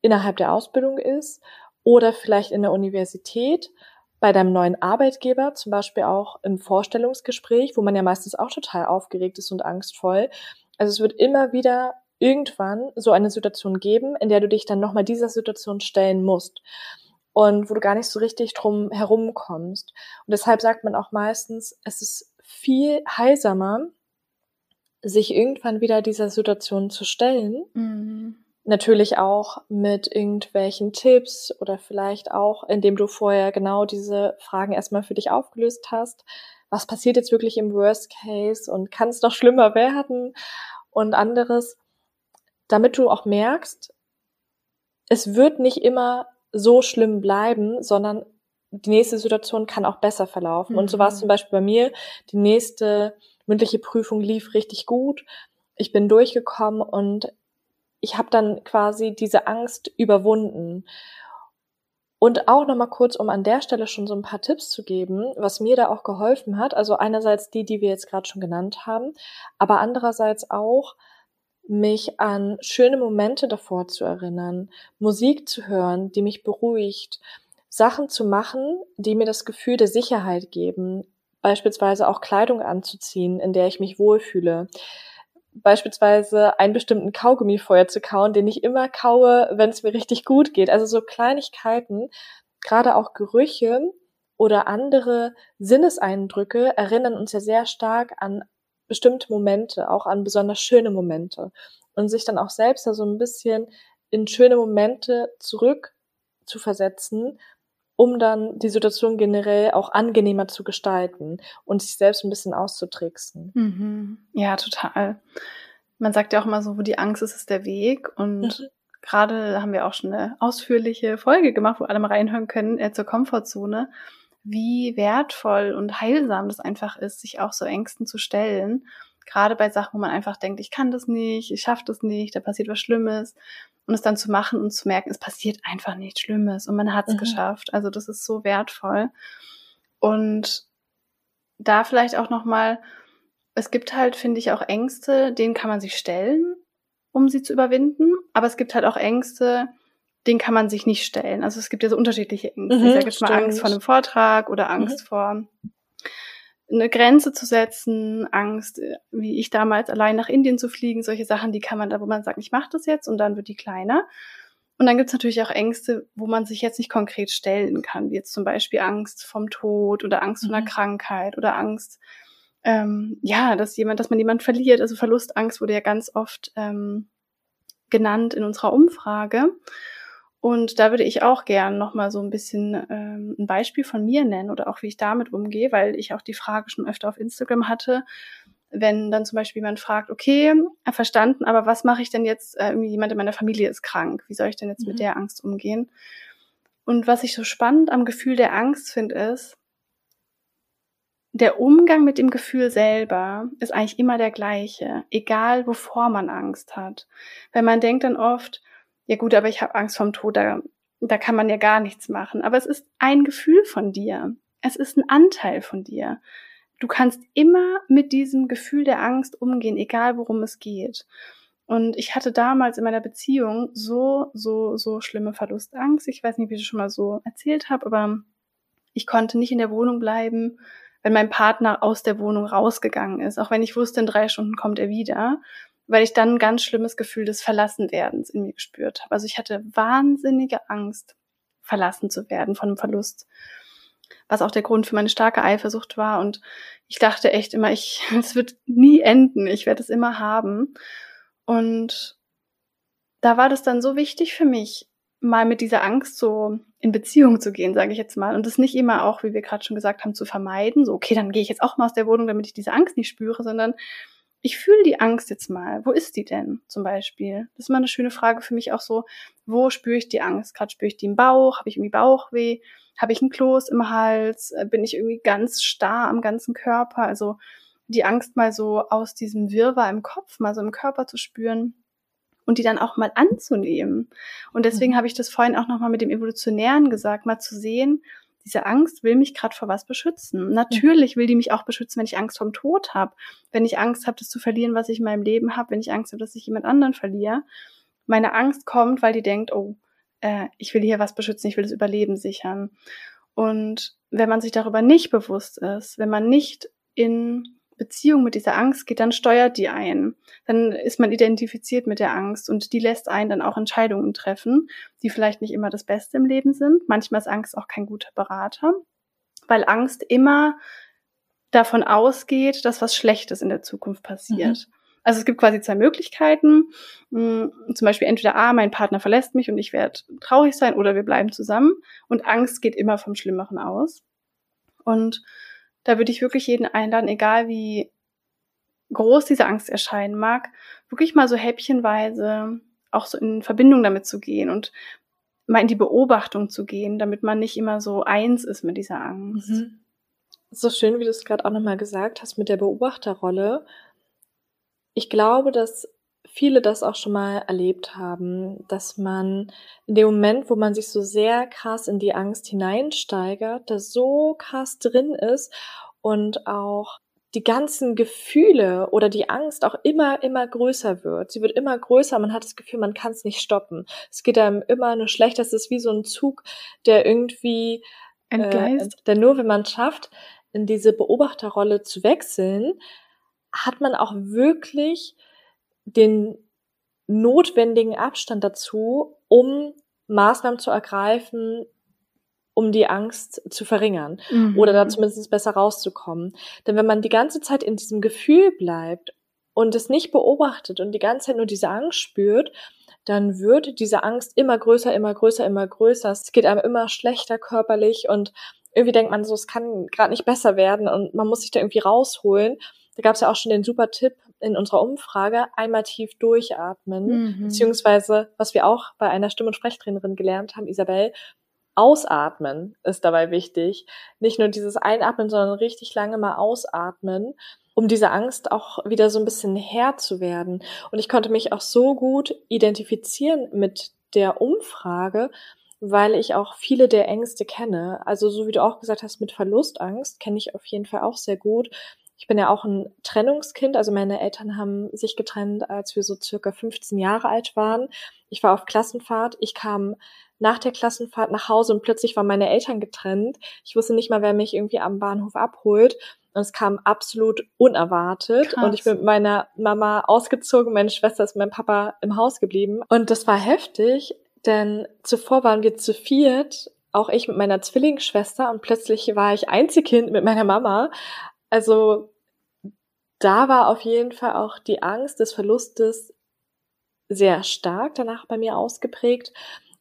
innerhalb der Ausbildung ist oder vielleicht in der Universität bei deinem neuen Arbeitgeber, zum Beispiel auch im Vorstellungsgespräch, wo man ja meistens auch total aufgeregt ist und angstvoll. Also es wird immer wieder irgendwann so eine Situation geben, in der du dich dann nochmal dieser Situation stellen musst und wo du gar nicht so richtig drum herumkommst. Und deshalb sagt man auch meistens, es ist viel heilsamer, sich irgendwann wieder dieser Situation zu stellen, mhm. Natürlich auch mit irgendwelchen Tipps oder vielleicht auch, indem du vorher genau diese Fragen erstmal für dich aufgelöst hast. Was passiert jetzt wirklich im Worst Case und kann es noch schlimmer werden und anderes, damit du auch merkst, es wird nicht immer so schlimm bleiben, sondern die nächste Situation kann auch besser verlaufen. Mhm. Und so war es mhm. zum Beispiel bei mir. Die nächste mündliche Prüfung lief richtig gut. Ich bin durchgekommen und ich habe dann quasi diese Angst überwunden. Und auch nochmal kurz, um an der Stelle schon so ein paar Tipps zu geben, was mir da auch geholfen hat. Also einerseits die, die wir jetzt gerade schon genannt haben, aber andererseits auch mich an schöne Momente davor zu erinnern, Musik zu hören, die mich beruhigt, Sachen zu machen, die mir das Gefühl der Sicherheit geben, beispielsweise auch Kleidung anzuziehen, in der ich mich wohlfühle beispielsweise einen bestimmten Kaugummi vorher zu kauen, den ich immer kaue, wenn es mir richtig gut geht. Also so Kleinigkeiten, gerade auch Gerüche oder andere Sinneseindrücke erinnern uns ja sehr stark an bestimmte Momente, auch an besonders schöne Momente. Und sich dann auch selbst da so ein bisschen in schöne Momente zurück zu versetzen um dann die Situation generell auch angenehmer zu gestalten und sich selbst ein bisschen auszutricksen. Mhm. Ja, total. Man sagt ja auch immer so, wo die Angst ist, ist der Weg. Und mhm. gerade haben wir auch schon eine ausführliche Folge gemacht, wo alle mal reinhören können, äh, zur Komfortzone, wie wertvoll und heilsam das einfach ist, sich auch so Ängsten zu stellen. Gerade bei Sachen, wo man einfach denkt, ich kann das nicht, ich schaffe das nicht, da passiert was Schlimmes und es dann zu machen und zu merken, es passiert einfach nichts Schlimmes und man hat es mhm. geschafft. Also das ist so wertvoll. Und da vielleicht auch nochmal, es gibt halt, finde ich, auch Ängste, denen kann man sich stellen, um sie zu überwinden. Aber es gibt halt auch Ängste, denen kann man sich nicht stellen. Also es gibt ja so unterschiedliche Ängste. Mhm, ich sage jetzt mal Angst vor einem Vortrag oder Angst mhm. vor eine Grenze zu setzen, Angst, wie ich damals allein nach Indien zu fliegen, solche Sachen, die kann man da, wo man sagt, ich mache das jetzt und dann wird die kleiner. Und dann gibt es natürlich auch Ängste, wo man sich jetzt nicht konkret stellen kann, wie jetzt zum Beispiel Angst vom Tod oder Angst mhm. vor einer. Krankheit oder Angst, ähm, ja, dass jemand, dass man jemand verliert. Also Verlustangst wurde ja ganz oft ähm, genannt in unserer Umfrage. Und da würde ich auch gern nochmal so ein bisschen ähm, ein Beispiel von mir nennen oder auch wie ich damit umgehe, weil ich auch die Frage schon öfter auf Instagram hatte, wenn dann zum Beispiel jemand fragt, okay, verstanden, aber was mache ich denn jetzt, äh, irgendwie jemand in meiner Familie ist krank, wie soll ich denn jetzt mhm. mit der Angst umgehen? Und was ich so spannend am Gefühl der Angst finde, ist, der Umgang mit dem Gefühl selber ist eigentlich immer der gleiche, egal wovor man Angst hat. Weil man denkt dann oft, ja gut, aber ich habe Angst vom Tod, da, da kann man ja gar nichts machen. Aber es ist ein Gefühl von dir. Es ist ein Anteil von dir. Du kannst immer mit diesem Gefühl der Angst umgehen, egal worum es geht. Und ich hatte damals in meiner Beziehung so, so, so schlimme Verlustangst. Ich weiß nicht, wie ich schon mal so erzählt habe, aber ich konnte nicht in der Wohnung bleiben, wenn mein Partner aus der Wohnung rausgegangen ist. Auch wenn ich wusste, in drei Stunden kommt er wieder weil ich dann ein ganz schlimmes Gefühl des Verlassenwerdens in mir gespürt habe. Also ich hatte wahnsinnige Angst, verlassen zu werden von einem Verlust, was auch der Grund für meine starke Eifersucht war. Und ich dachte echt immer, ich, es wird nie enden, ich werde es immer haben. Und da war das dann so wichtig für mich, mal mit dieser Angst so in Beziehung zu gehen, sage ich jetzt mal. Und das nicht immer auch, wie wir gerade schon gesagt haben, zu vermeiden. So, okay, dann gehe ich jetzt auch mal aus der Wohnung, damit ich diese Angst nicht spüre, sondern ich fühle die Angst jetzt mal. Wo ist die denn zum Beispiel? Das ist mal eine schöne Frage für mich auch so, wo spüre ich die Angst? Gerade spüre ich die im Bauch? Habe ich irgendwie Bauchweh? Habe ich ein Kloß im Hals? Äh, bin ich irgendwie ganz starr am ganzen Körper? Also die Angst mal so aus diesem Wirrwarr im Kopf, mal so im Körper zu spüren und die dann auch mal anzunehmen. Und deswegen mhm. habe ich das vorhin auch nochmal mit dem Evolutionären gesagt, mal zu sehen, diese Angst will mich gerade vor was beschützen. Natürlich will die mich auch beschützen, wenn ich Angst vom Tod habe, wenn ich Angst habe, das zu verlieren, was ich in meinem Leben habe, wenn ich Angst habe, dass ich jemand anderen verliere. Meine Angst kommt, weil die denkt, oh, äh, ich will hier was beschützen, ich will das Überleben sichern. Und wenn man sich darüber nicht bewusst ist, wenn man nicht in Beziehung mit dieser Angst geht, dann steuert die ein. Dann ist man identifiziert mit der Angst und die lässt einen dann auch Entscheidungen treffen, die vielleicht nicht immer das Beste im Leben sind. Manchmal ist Angst auch kein guter Berater, weil Angst immer davon ausgeht, dass was Schlechtes in der Zukunft passiert. Mhm. Also es gibt quasi zwei Möglichkeiten. Hm, zum Beispiel entweder A, mein Partner verlässt mich und ich werde traurig sein oder wir bleiben zusammen. Und Angst geht immer vom Schlimmeren aus. Und da würde ich wirklich jeden einladen, egal wie groß diese Angst erscheinen mag, wirklich mal so häppchenweise auch so in Verbindung damit zu gehen und mal in die Beobachtung zu gehen, damit man nicht immer so eins ist mit dieser Angst. Mhm. So schön, wie du es gerade auch nochmal gesagt hast mit der Beobachterrolle. Ich glaube, dass viele das auch schon mal erlebt haben, dass man in dem Moment, wo man sich so sehr krass in die Angst hineinsteigert, da so krass drin ist und auch die ganzen Gefühle oder die Angst auch immer, immer größer wird. Sie wird immer größer, man hat das Gefühl, man kann es nicht stoppen. Es geht einem immer nur schlechter, es ist wie so ein Zug, der irgendwie, äh, der nur, wenn man schafft, in diese Beobachterrolle zu wechseln, hat man auch wirklich den notwendigen Abstand dazu, um Maßnahmen zu ergreifen, um die Angst zu verringern mhm. oder da zumindest besser rauszukommen. Denn wenn man die ganze Zeit in diesem Gefühl bleibt und es nicht beobachtet und die ganze Zeit nur diese Angst spürt, dann wird diese Angst immer größer, immer größer, immer größer. Es geht einem immer schlechter körperlich und irgendwie denkt man so, es kann gerade nicht besser werden und man muss sich da irgendwie rausholen. Da gab es ja auch schon den super Tipp in unserer Umfrage, einmal tief durchatmen, mhm. beziehungsweise, was wir auch bei einer Stimm- und Sprechtrainerin gelernt haben, Isabel, ausatmen ist dabei wichtig. Nicht nur dieses Einatmen, sondern richtig lange mal ausatmen, um diese Angst auch wieder so ein bisschen Herr zu werden. Und ich konnte mich auch so gut identifizieren mit der Umfrage, weil ich auch viele der Ängste kenne. Also so wie du auch gesagt hast, mit Verlustangst kenne ich auf jeden Fall auch sehr gut. Ich bin ja auch ein Trennungskind, also meine Eltern haben sich getrennt, als wir so circa 15 Jahre alt waren. Ich war auf Klassenfahrt, ich kam nach der Klassenfahrt nach Hause und plötzlich waren meine Eltern getrennt. Ich wusste nicht mal, wer mich irgendwie am Bahnhof abholt. Und es kam absolut unerwartet. Krass. Und ich bin mit meiner Mama ausgezogen, meine Schwester ist mit meinem Papa im Haus geblieben. Und das war heftig, denn zuvor waren wir zu viert, auch ich mit meiner Zwillingsschwester und plötzlich war ich Einzelkind mit meiner Mama. Also da war auf jeden Fall auch die Angst des Verlustes sehr stark danach bei mir ausgeprägt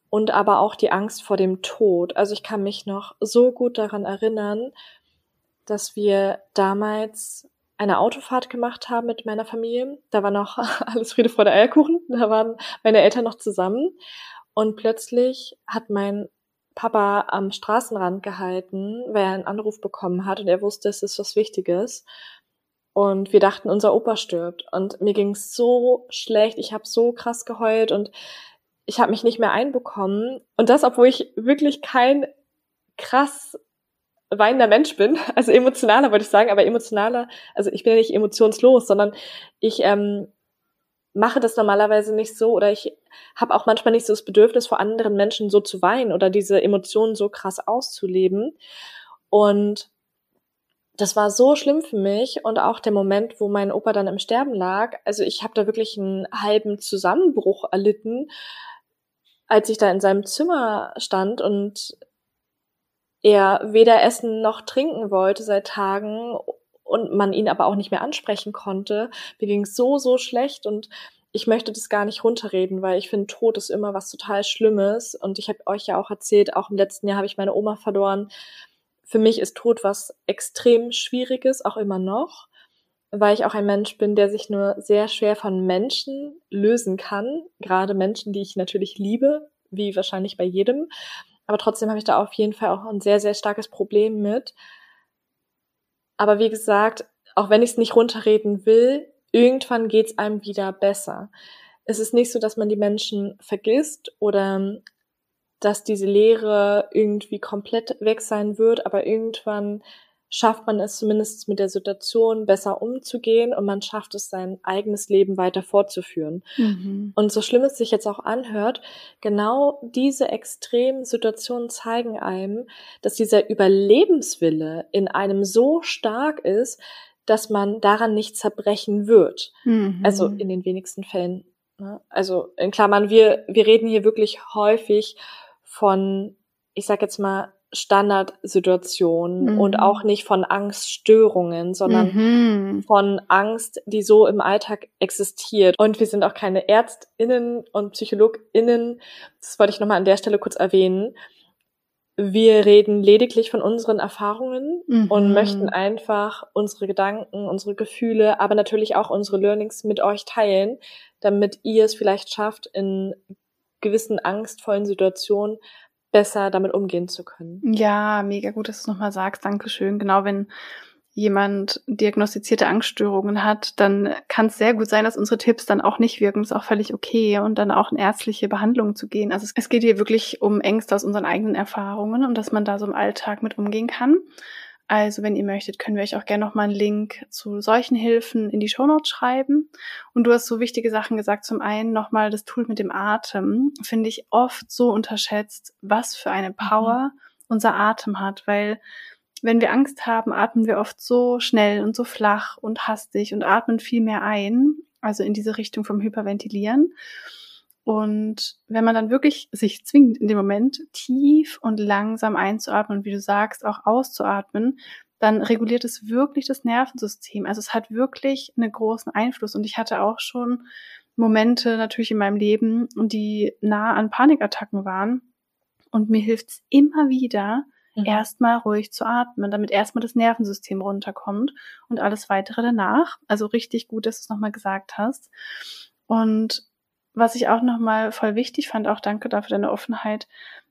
und aber auch die Angst vor dem Tod. Also ich kann mich noch so gut daran erinnern, dass wir damals eine Autofahrt gemacht haben mit meiner Familie. Da war noch alles Friede vor der Eierkuchen. Da waren meine Eltern noch zusammen. Und plötzlich hat mein Papa am Straßenrand gehalten, weil er einen Anruf bekommen hat und er wusste, es ist was Wichtiges. Und wir dachten, unser Opa stirbt. Und mir ging es so schlecht. Ich habe so krass geheult und ich habe mich nicht mehr einbekommen. Und das, obwohl ich wirklich kein krass weinender Mensch bin. Also emotionaler wollte ich sagen, aber emotionaler, also ich bin ja nicht emotionslos, sondern ich ähm, mache das normalerweise nicht so oder ich habe auch manchmal nicht so das Bedürfnis, vor anderen Menschen so zu weinen oder diese Emotionen so krass auszuleben. Und das war so schlimm für mich und auch der Moment, wo mein Opa dann im Sterben lag. Also ich habe da wirklich einen halben Zusammenbruch erlitten, als ich da in seinem Zimmer stand und er weder essen noch trinken wollte seit Tagen und man ihn aber auch nicht mehr ansprechen konnte. Mir ging so, so schlecht und ich möchte das gar nicht runterreden, weil ich finde, Tod ist immer was total Schlimmes. Und ich habe euch ja auch erzählt, auch im letzten Jahr habe ich meine Oma verloren. Für mich ist Tod was extrem Schwieriges, auch immer noch, weil ich auch ein Mensch bin, der sich nur sehr schwer von Menschen lösen kann. Gerade Menschen, die ich natürlich liebe, wie wahrscheinlich bei jedem. Aber trotzdem habe ich da auf jeden Fall auch ein sehr, sehr starkes Problem mit. Aber wie gesagt, auch wenn ich es nicht runterreden will, irgendwann geht es einem wieder besser. Es ist nicht so, dass man die Menschen vergisst oder dass diese Lehre irgendwie komplett weg sein wird, aber irgendwann schafft man es zumindest mit der Situation besser umzugehen und man schafft es, sein eigenes Leben weiter fortzuführen. Mhm. Und so schlimm es sich jetzt auch anhört, genau diese extremen Situationen zeigen einem, dass dieser Überlebenswille in einem so stark ist, dass man daran nicht zerbrechen wird. Mhm. Also in den wenigsten Fällen. Ne? Also in Klammern, wir, wir reden hier wirklich häufig von, ich sag jetzt mal, Standardsituationen mhm. und auch nicht von Angststörungen, sondern mhm. von Angst, die so im Alltag existiert. Und wir sind auch keine Ärztinnen und Psychologinnen. Das wollte ich nochmal an der Stelle kurz erwähnen. Wir reden lediglich von unseren Erfahrungen mhm. und möchten einfach unsere Gedanken, unsere Gefühle, aber natürlich auch unsere Learnings mit euch teilen, damit ihr es vielleicht schafft, in gewissen angstvollen Situationen besser damit umgehen zu können. Ja, mega gut, dass du es nochmal sagst. Dankeschön. Genau, wenn jemand diagnostizierte Angststörungen hat, dann kann es sehr gut sein, dass unsere Tipps dann auch nicht wirken. Ist auch völlig okay und dann auch in ärztliche Behandlung zu gehen. Also es geht hier wirklich um Ängste aus unseren eigenen Erfahrungen und dass man da so im Alltag mit umgehen kann. Also, wenn ihr möchtet, können wir euch auch gerne nochmal einen Link zu solchen Hilfen in die Shownotes schreiben. Und du hast so wichtige Sachen gesagt. Zum einen nochmal das Tool mit dem Atem. Finde ich oft so unterschätzt, was für eine Power mhm. unser Atem hat, weil wenn wir Angst haben, atmen wir oft so schnell und so flach und hastig und atmen viel mehr ein, also in diese Richtung vom Hyperventilieren. Und wenn man dann wirklich sich zwingt, in dem Moment tief und langsam einzuatmen und wie du sagst, auch auszuatmen, dann reguliert es wirklich das Nervensystem. Also es hat wirklich einen großen Einfluss. Und ich hatte auch schon Momente natürlich in meinem Leben, die nah an Panikattacken waren. Und mir hilft es immer wieder, mhm. erstmal ruhig zu atmen, damit erstmal das Nervensystem runterkommt und alles weitere danach. Also richtig gut, dass du es nochmal gesagt hast. Und was ich auch nochmal voll wichtig fand, auch danke dafür deine Offenheit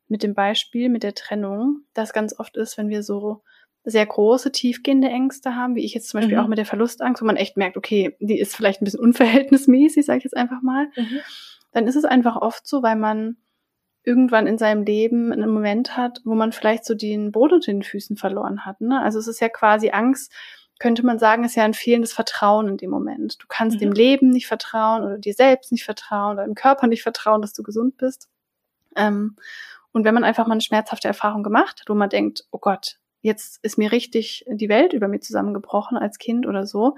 mit dem Beispiel, mit der Trennung, das ganz oft ist, wenn wir so sehr große, tiefgehende Ängste haben, wie ich jetzt zum Beispiel mhm. auch mit der Verlustangst, wo man echt merkt, okay, die ist vielleicht ein bisschen unverhältnismäßig, sage ich jetzt einfach mal, mhm. dann ist es einfach oft so, weil man irgendwann in seinem Leben einen Moment hat, wo man vielleicht so den Boden unter den Füßen verloren hat. Ne? Also es ist ja quasi Angst, könnte man sagen, ist ja ein fehlendes Vertrauen in dem Moment. Du kannst mhm. dem Leben nicht vertrauen oder dir selbst nicht vertrauen oder dem Körper nicht vertrauen, dass du gesund bist. Ähm, und wenn man einfach mal eine schmerzhafte Erfahrung gemacht hat, wo man denkt, oh Gott, jetzt ist mir richtig die Welt über mir zusammengebrochen als Kind oder so,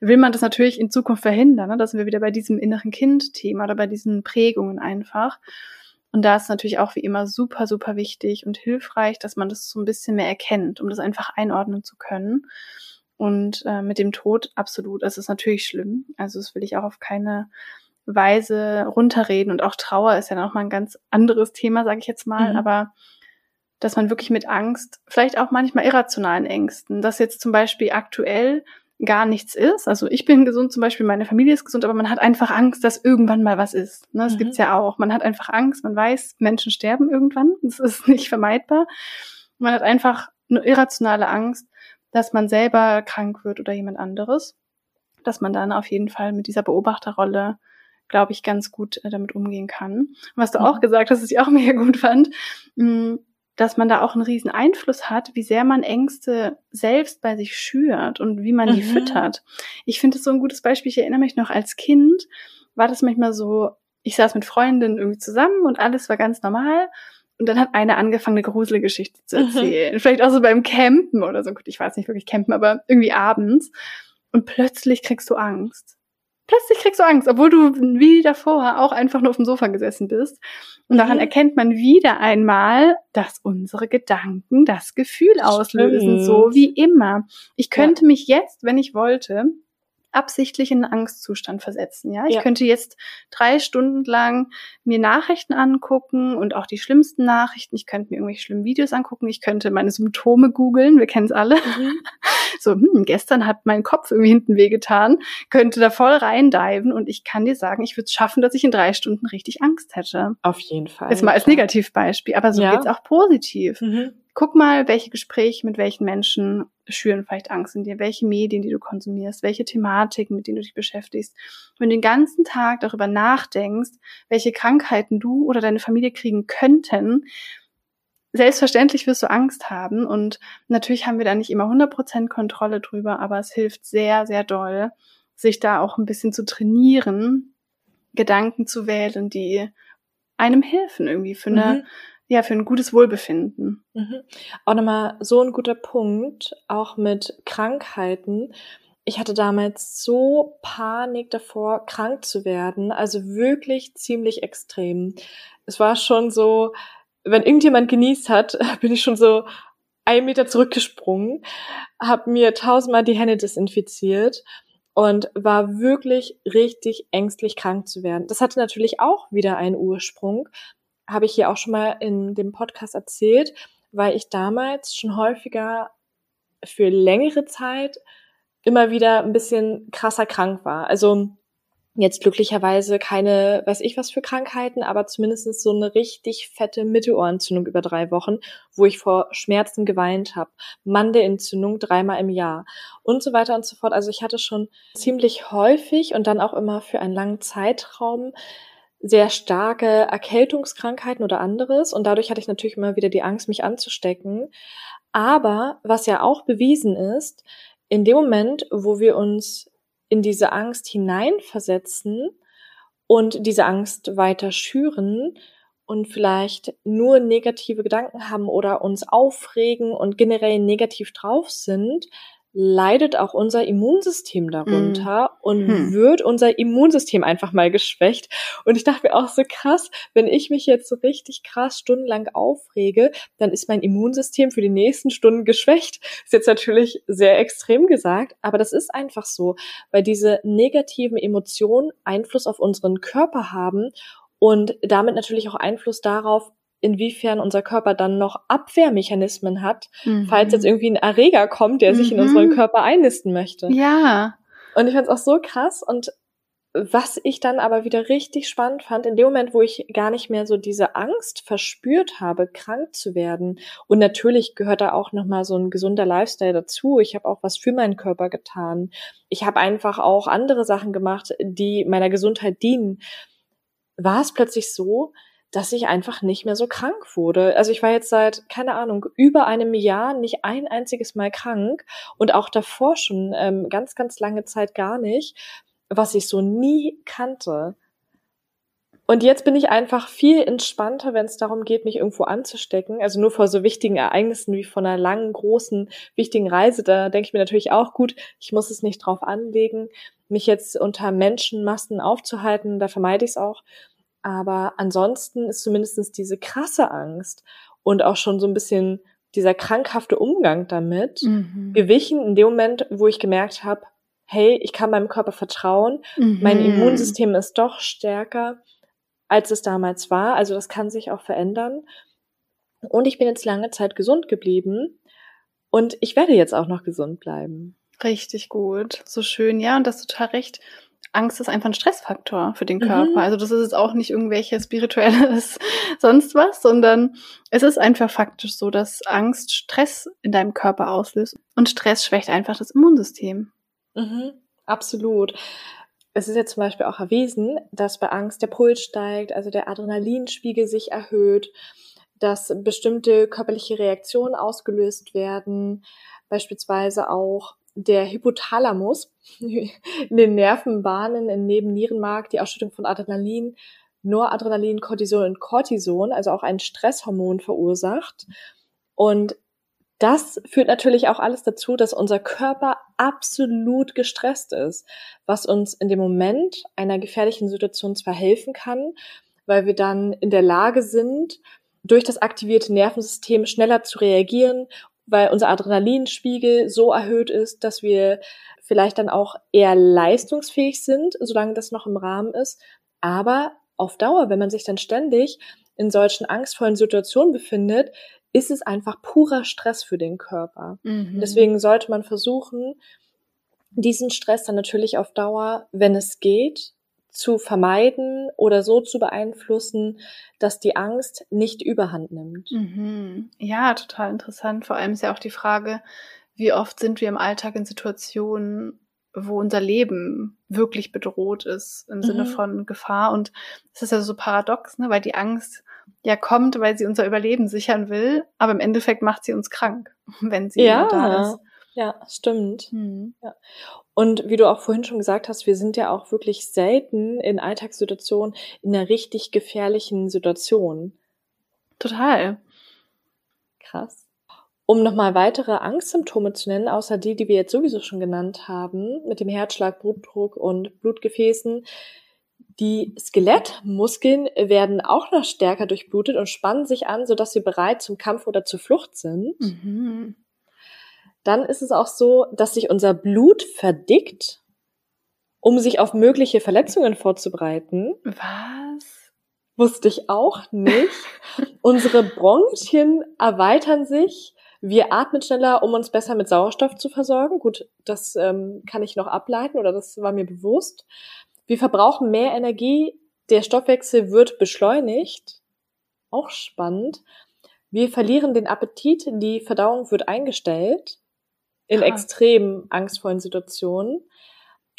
will man das natürlich in Zukunft verhindern. Ne? Da sind wir wieder bei diesem inneren Kind-Thema oder bei diesen Prägungen einfach. Und da ist natürlich auch wie immer super, super wichtig und hilfreich, dass man das so ein bisschen mehr erkennt, um das einfach einordnen zu können. Und äh, mit dem Tod absolut, es ist natürlich schlimm. Also das will ich auch auf keine Weise runterreden. Und auch Trauer ist ja noch mal ein ganz anderes Thema, sage ich jetzt mal. Mhm. Aber dass man wirklich mit Angst, vielleicht auch manchmal irrationalen Ängsten, dass jetzt zum Beispiel aktuell gar nichts ist. Also ich bin gesund zum Beispiel, meine Familie ist gesund, aber man hat einfach Angst, dass irgendwann mal was ist. Ne, das mhm. gibt's ja auch. Man hat einfach Angst, man weiß, Menschen sterben irgendwann. Das ist nicht vermeidbar. Man hat einfach eine irrationale Angst, dass man selber krank wird oder jemand anderes. Dass man dann auf jeden Fall mit dieser Beobachterrolle, glaube ich, ganz gut äh, damit umgehen kann. Und was du mhm. auch gesagt hast, was ich auch mega gut fand, mh, mm, dass man da auch einen riesen Einfluss hat, wie sehr man Ängste selbst bei sich schürt und wie man die mhm. füttert. Ich finde es so ein gutes Beispiel. Ich erinnere mich noch als Kind, war das manchmal so, ich saß mit Freundinnen irgendwie zusammen und alles war ganz normal. Und dann hat eine angefangen, eine Gruselgeschichte zu mhm. erzählen. Mhm. Vielleicht auch so beim Campen oder so. Gut, ich weiß nicht wirklich campen, aber irgendwie abends. Und plötzlich kriegst du Angst plötzlich kriegst du Angst, obwohl du wie davor auch einfach nur auf dem Sofa gesessen bist. Und daran mhm. erkennt man wieder einmal, dass unsere Gedanken das Gefühl auslösen, so wie immer. Ich könnte ja. mich jetzt, wenn ich wollte, absichtlich in einen Angstzustand versetzen. Ja, ich ja. könnte jetzt drei Stunden lang mir Nachrichten angucken und auch die schlimmsten Nachrichten. Ich könnte mir irgendwelche schlimmen Videos angucken. Ich könnte meine Symptome googeln. Wir kennen es alle. Mhm. So, hm, gestern hat mein Kopf irgendwie hinten wehgetan. Könnte da voll reindiven und ich kann dir sagen, ich würde es schaffen, dass ich in drei Stunden richtig Angst hätte. Auf jeden Fall. Jetzt mal als Negativbeispiel, aber so ja. geht's auch positiv. Mhm. Guck mal, welche Gespräche mit welchen Menschen schüren vielleicht Angst in dir, welche Medien, die du konsumierst, welche Thematiken, mit denen du dich beschäftigst. Wenn du den ganzen Tag darüber nachdenkst, welche Krankheiten du oder deine Familie kriegen könnten, selbstverständlich wirst du Angst haben und natürlich haben wir da nicht immer 100% Kontrolle drüber, aber es hilft sehr, sehr doll, sich da auch ein bisschen zu trainieren, Gedanken zu wählen, die einem helfen irgendwie für eine mhm ja, für ein gutes Wohlbefinden. Mhm. Auch nochmal so ein guter Punkt, auch mit Krankheiten. Ich hatte damals so Panik davor, krank zu werden, also wirklich ziemlich extrem. Es war schon so, wenn irgendjemand genießt hat, bin ich schon so einen Meter zurückgesprungen, habe mir tausendmal die Hände desinfiziert und war wirklich richtig ängstlich krank zu werden. Das hatte natürlich auch wieder einen Ursprung, habe ich hier auch schon mal in dem Podcast erzählt, weil ich damals schon häufiger für längere Zeit immer wieder ein bisschen krasser krank war. Also jetzt glücklicherweise keine, weiß ich was für Krankheiten, aber zumindest so eine richtig fette Mittelohrentzündung über drei Wochen, wo ich vor Schmerzen geweint habe. Mandelentzündung dreimal im Jahr und so weiter und so fort. Also ich hatte schon ziemlich häufig und dann auch immer für einen langen Zeitraum sehr starke Erkältungskrankheiten oder anderes. Und dadurch hatte ich natürlich immer wieder die Angst, mich anzustecken. Aber was ja auch bewiesen ist, in dem Moment, wo wir uns in diese Angst hineinversetzen und diese Angst weiter schüren und vielleicht nur negative Gedanken haben oder uns aufregen und generell negativ drauf sind, leidet auch unser Immunsystem darunter mm. und hm. wird unser Immunsystem einfach mal geschwächt. Und ich dachte mir auch so krass, wenn ich mich jetzt so richtig krass stundenlang aufrege, dann ist mein Immunsystem für die nächsten Stunden geschwächt. Ist jetzt natürlich sehr extrem gesagt, aber das ist einfach so, weil diese negativen Emotionen Einfluss auf unseren Körper haben und damit natürlich auch Einfluss darauf, inwiefern unser Körper dann noch Abwehrmechanismen hat, mhm. falls jetzt irgendwie ein Erreger kommt, der sich mhm. in unseren Körper einnisten möchte. Ja. Und ich fand es auch so krass und was ich dann aber wieder richtig spannend fand, in dem Moment, wo ich gar nicht mehr so diese Angst verspürt habe, krank zu werden. Und natürlich gehört da auch nochmal so ein gesunder Lifestyle dazu. Ich habe auch was für meinen Körper getan. Ich habe einfach auch andere Sachen gemacht, die meiner Gesundheit dienen. War es plötzlich so, dass ich einfach nicht mehr so krank wurde. Also ich war jetzt seit, keine Ahnung, über einem Jahr nicht ein einziges Mal krank und auch davor schon ähm, ganz, ganz lange Zeit gar nicht, was ich so nie kannte. Und jetzt bin ich einfach viel entspannter, wenn es darum geht, mich irgendwo anzustecken. Also nur vor so wichtigen Ereignissen wie von einer langen, großen, wichtigen Reise. Da denke ich mir natürlich auch gut, ich muss es nicht drauf anlegen, mich jetzt unter Menschenmassen aufzuhalten. Da vermeide ich es auch. Aber ansonsten ist zumindestens diese krasse Angst und auch schon so ein bisschen dieser krankhafte Umgang damit mhm. gewichen in dem Moment, wo ich gemerkt habe, hey, ich kann meinem Körper vertrauen, mhm. mein Immunsystem ist doch stärker, als es damals war. Also das kann sich auch verändern. Und ich bin jetzt lange Zeit gesund geblieben und ich werde jetzt auch noch gesund bleiben. Richtig gut, so schön, ja, und das ist total recht. Angst ist einfach ein Stressfaktor für den Körper. Mhm. Also das ist jetzt auch nicht irgendwelche spirituelles sonst was, sondern es ist einfach faktisch so, dass Angst Stress in deinem Körper auslöst und Stress schwächt einfach das Immunsystem. Mhm. Absolut. Es ist jetzt zum Beispiel auch erwiesen, dass bei Angst der Puls steigt, also der Adrenalinspiegel sich erhöht, dass bestimmte körperliche Reaktionen ausgelöst werden, beispielsweise auch der Hypothalamus in den Nervenbahnen im Nebennierenmark die Ausschüttung von Adrenalin, Noradrenalin, Cortisol und Cortison, also auch ein Stresshormon verursacht. Und das führt natürlich auch alles dazu, dass unser Körper absolut gestresst ist, was uns in dem Moment einer gefährlichen Situation zwar helfen kann, weil wir dann in der Lage sind, durch das aktivierte Nervensystem schneller zu reagieren weil unser Adrenalinspiegel so erhöht ist, dass wir vielleicht dann auch eher leistungsfähig sind, solange das noch im Rahmen ist. Aber auf Dauer, wenn man sich dann ständig in solchen angstvollen Situationen befindet, ist es einfach purer Stress für den Körper. Mhm. Deswegen sollte man versuchen, diesen Stress dann natürlich auf Dauer, wenn es geht, zu vermeiden oder so zu beeinflussen, dass die Angst nicht überhand nimmt. Mhm. Ja, total interessant. Vor allem ist ja auch die Frage, wie oft sind wir im Alltag in Situationen, wo unser Leben wirklich bedroht ist, im mhm. Sinne von Gefahr. Und es ist ja so paradox, ne? weil die Angst ja kommt, weil sie unser Überleben sichern will, aber im Endeffekt macht sie uns krank, wenn sie ja. da ist. Ja, stimmt. Mhm. Ja. Und wie du auch vorhin schon gesagt hast, wir sind ja auch wirklich selten in Alltagssituationen in einer richtig gefährlichen Situation. Total. Krass. Um nochmal weitere Angstsymptome zu nennen, außer die, die wir jetzt sowieso schon genannt haben, mit dem Herzschlag, Blutdruck und Blutgefäßen, die Skelettmuskeln werden auch noch stärker durchblutet und spannen sich an, sodass sie bereit zum Kampf oder zur Flucht sind. Mhm dann ist es auch so, dass sich unser Blut verdickt, um sich auf mögliche Verletzungen vorzubereiten. Was? Wusste ich auch nicht. Unsere Bronchien erweitern sich. Wir atmen schneller, um uns besser mit Sauerstoff zu versorgen. Gut, das ähm, kann ich noch ableiten oder das war mir bewusst. Wir verbrauchen mehr Energie. Der Stoffwechsel wird beschleunigt. Auch spannend. Wir verlieren den Appetit. Die Verdauung wird eingestellt in Krass. extrem angstvollen Situationen.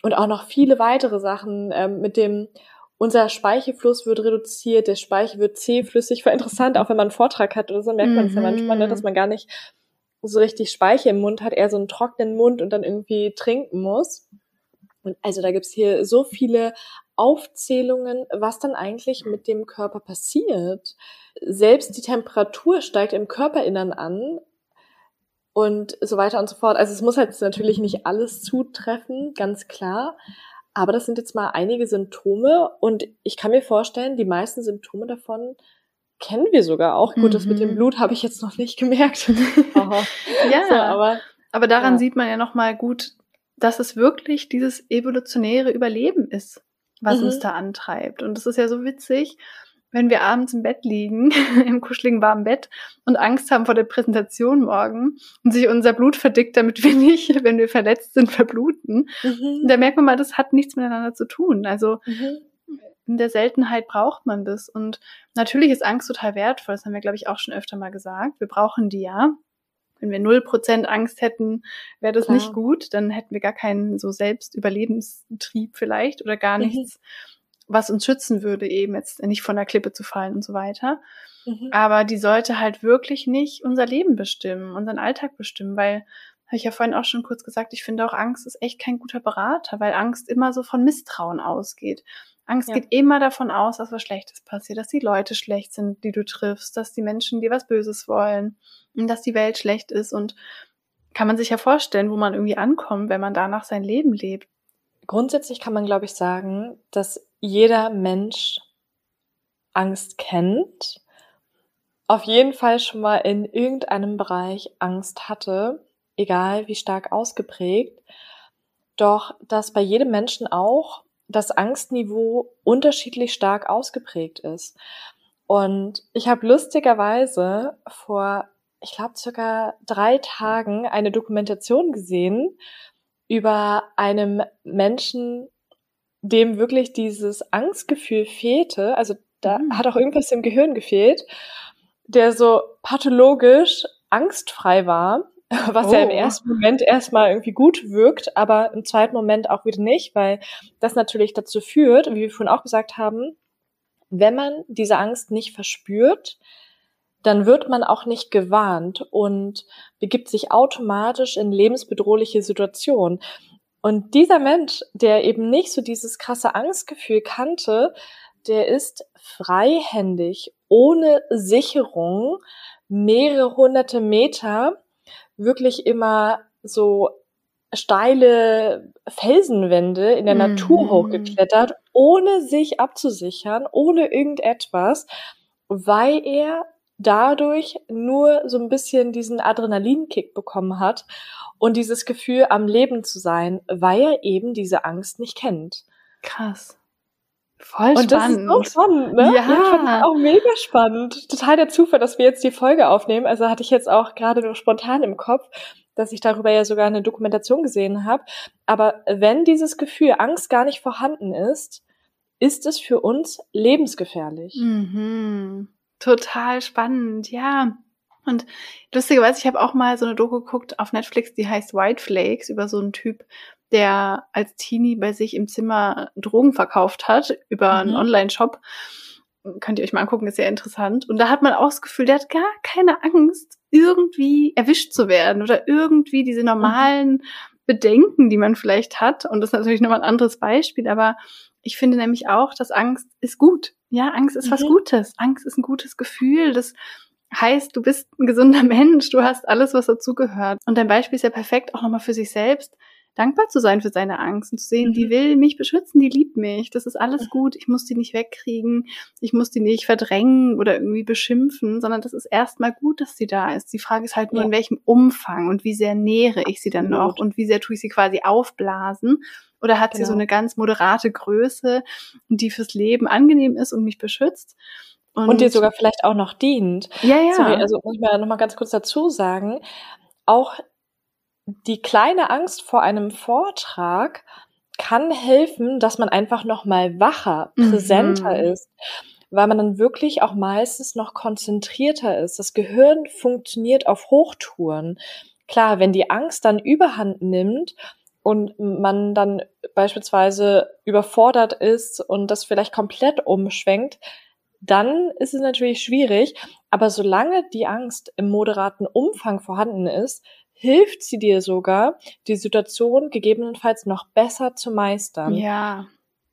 Und auch noch viele weitere Sachen ähm, mit dem, unser Speichelfluss wird reduziert, der Speichel wird zähflüssig. War interessant, auch wenn man einen Vortrag hat oder so, merkt man es ja manchmal, ne, dass mhm. man gar nicht so richtig Speichel im Mund hat, eher so einen trockenen Mund und dann irgendwie trinken muss. Und also da gibt's hier so viele Aufzählungen, was dann eigentlich mit dem Körper passiert. Selbst die Temperatur steigt im Körperinnern an, und so weiter und so fort. Also es muss halt natürlich nicht alles zutreffen, ganz klar. Aber das sind jetzt mal einige Symptome und ich kann mir vorstellen, die meisten Symptome davon kennen wir sogar auch. Gut, mhm. das mit dem mhm. Blut habe ich jetzt noch nicht gemerkt. ja, so, aber, aber daran ja. sieht man ja nochmal gut, dass es wirklich dieses evolutionäre Überleben ist, was mhm. uns da antreibt. Und das ist ja so witzig, wenn wir abends im Bett liegen, im kuscheligen warmen Bett und Angst haben vor der Präsentation morgen und sich unser Blut verdickt, damit wir nicht, wenn wir verletzt sind, verbluten. Mhm. Da merkt man mal, das hat nichts miteinander zu tun. Also mhm. in der Seltenheit braucht man das. Und natürlich ist Angst total wertvoll. Das haben wir, glaube ich, auch schon öfter mal gesagt. Wir brauchen die ja. Wenn wir null Prozent Angst hätten, wäre das Klar. nicht gut. Dann hätten wir gar keinen so Selbstüberlebenstrieb vielleicht oder gar mhm. Was uns schützen würde, eben jetzt nicht von der Klippe zu fallen und so weiter. Mhm. Aber die sollte halt wirklich nicht unser Leben bestimmen, unseren Alltag bestimmen, weil, habe ich ja vorhin auch schon kurz gesagt, ich finde auch Angst ist echt kein guter Berater, weil Angst immer so von Misstrauen ausgeht. Angst ja. geht immer davon aus, dass was Schlechtes passiert, dass die Leute schlecht sind, die du triffst, dass die Menschen dir was Böses wollen und dass die Welt schlecht ist und kann man sich ja vorstellen, wo man irgendwie ankommt, wenn man danach sein Leben lebt. Grundsätzlich kann man, glaube ich, sagen, dass jeder Mensch Angst kennt, auf jeden Fall schon mal in irgendeinem Bereich Angst hatte, egal wie stark ausgeprägt, doch dass bei jedem Menschen auch das Angstniveau unterschiedlich stark ausgeprägt ist. Und ich habe lustigerweise vor, ich glaube, circa drei Tagen eine Dokumentation gesehen über einem Menschen, dem wirklich dieses Angstgefühl fehlte. Also da mhm. hat auch irgendwas im Gehirn gefehlt, der so pathologisch angstfrei war, was oh. ja im oh. ersten Moment erstmal irgendwie gut wirkt, aber im zweiten Moment auch wieder nicht, weil das natürlich dazu führt, wie wir vorhin auch gesagt haben, wenn man diese Angst nicht verspürt, dann wird man auch nicht gewarnt und begibt sich automatisch in lebensbedrohliche Situationen. Und dieser Mensch, der eben nicht so dieses krasse Angstgefühl kannte, der ist freihändig, ohne Sicherung, mehrere hunderte Meter, wirklich immer so steile Felsenwände in der mhm. Natur hochgeklettert, ohne sich abzusichern, ohne irgendetwas, weil er dadurch nur so ein bisschen diesen Adrenalinkick bekommen hat und dieses Gefühl, am Leben zu sein, weil er eben diese Angst nicht kennt. Krass. Voll und spannend. Und das ist so spannend, ne? Ja. ja fand ich auch mega spannend. Total der Zufall, dass wir jetzt die Folge aufnehmen. Also hatte ich jetzt auch gerade nur spontan im Kopf, dass ich darüber ja sogar eine Dokumentation gesehen habe. Aber wenn dieses Gefühl Angst gar nicht vorhanden ist, ist es für uns lebensgefährlich. Mhm. Total spannend, ja. Und lustigerweise, ich habe auch mal so eine Doku geguckt auf Netflix, die heißt White Flakes, über so einen Typ, der als Teenie bei sich im Zimmer Drogen verkauft hat, über mhm. einen Online-Shop. Könnt ihr euch mal angucken, ist sehr interessant. Und da hat man auch das Gefühl, der hat gar keine Angst, irgendwie erwischt zu werden oder irgendwie diese mhm. normalen mhm. Bedenken, die man vielleicht hat. Und das ist natürlich nochmal ein anderes Beispiel, aber ich finde nämlich auch, dass Angst ist gut. Ja, Angst ist mhm. was Gutes. Angst ist ein gutes Gefühl. Das heißt, du bist ein gesunder Mensch. Du hast alles, was dazugehört. Und dein Beispiel ist ja perfekt auch nochmal für sich selbst dankbar zu sein für seine Angst und zu sehen, mhm. die will mich beschützen, die liebt mich, das ist alles mhm. gut, ich muss die nicht wegkriegen, ich muss die nicht verdrängen oder irgendwie beschimpfen, sondern das ist erstmal gut, dass sie da ist. Die Frage ist halt nur, ja. in welchem Umfang und wie sehr nähere ich sie dann noch und wie sehr tue ich sie quasi aufblasen oder hat genau. sie so genau. eine ganz moderate Größe, die fürs Leben angenehm ist und mich beschützt. Und, und dir sogar vielleicht auch noch dient. Ja, ja. Sorry, also muss ich mal noch mal ganz kurz dazu sagen, auch die kleine Angst vor einem Vortrag kann helfen, dass man einfach noch mal wacher, präsenter mhm. ist, weil man dann wirklich auch meistens noch konzentrierter ist. Das Gehirn funktioniert auf Hochtouren. Klar, wenn die Angst dann überhand nimmt und man dann beispielsweise überfordert ist und das vielleicht komplett umschwenkt, dann ist es natürlich schwierig. Aber solange die Angst im moderaten Umfang vorhanden ist, hilft sie dir sogar, die Situation gegebenenfalls noch besser zu meistern. Ja.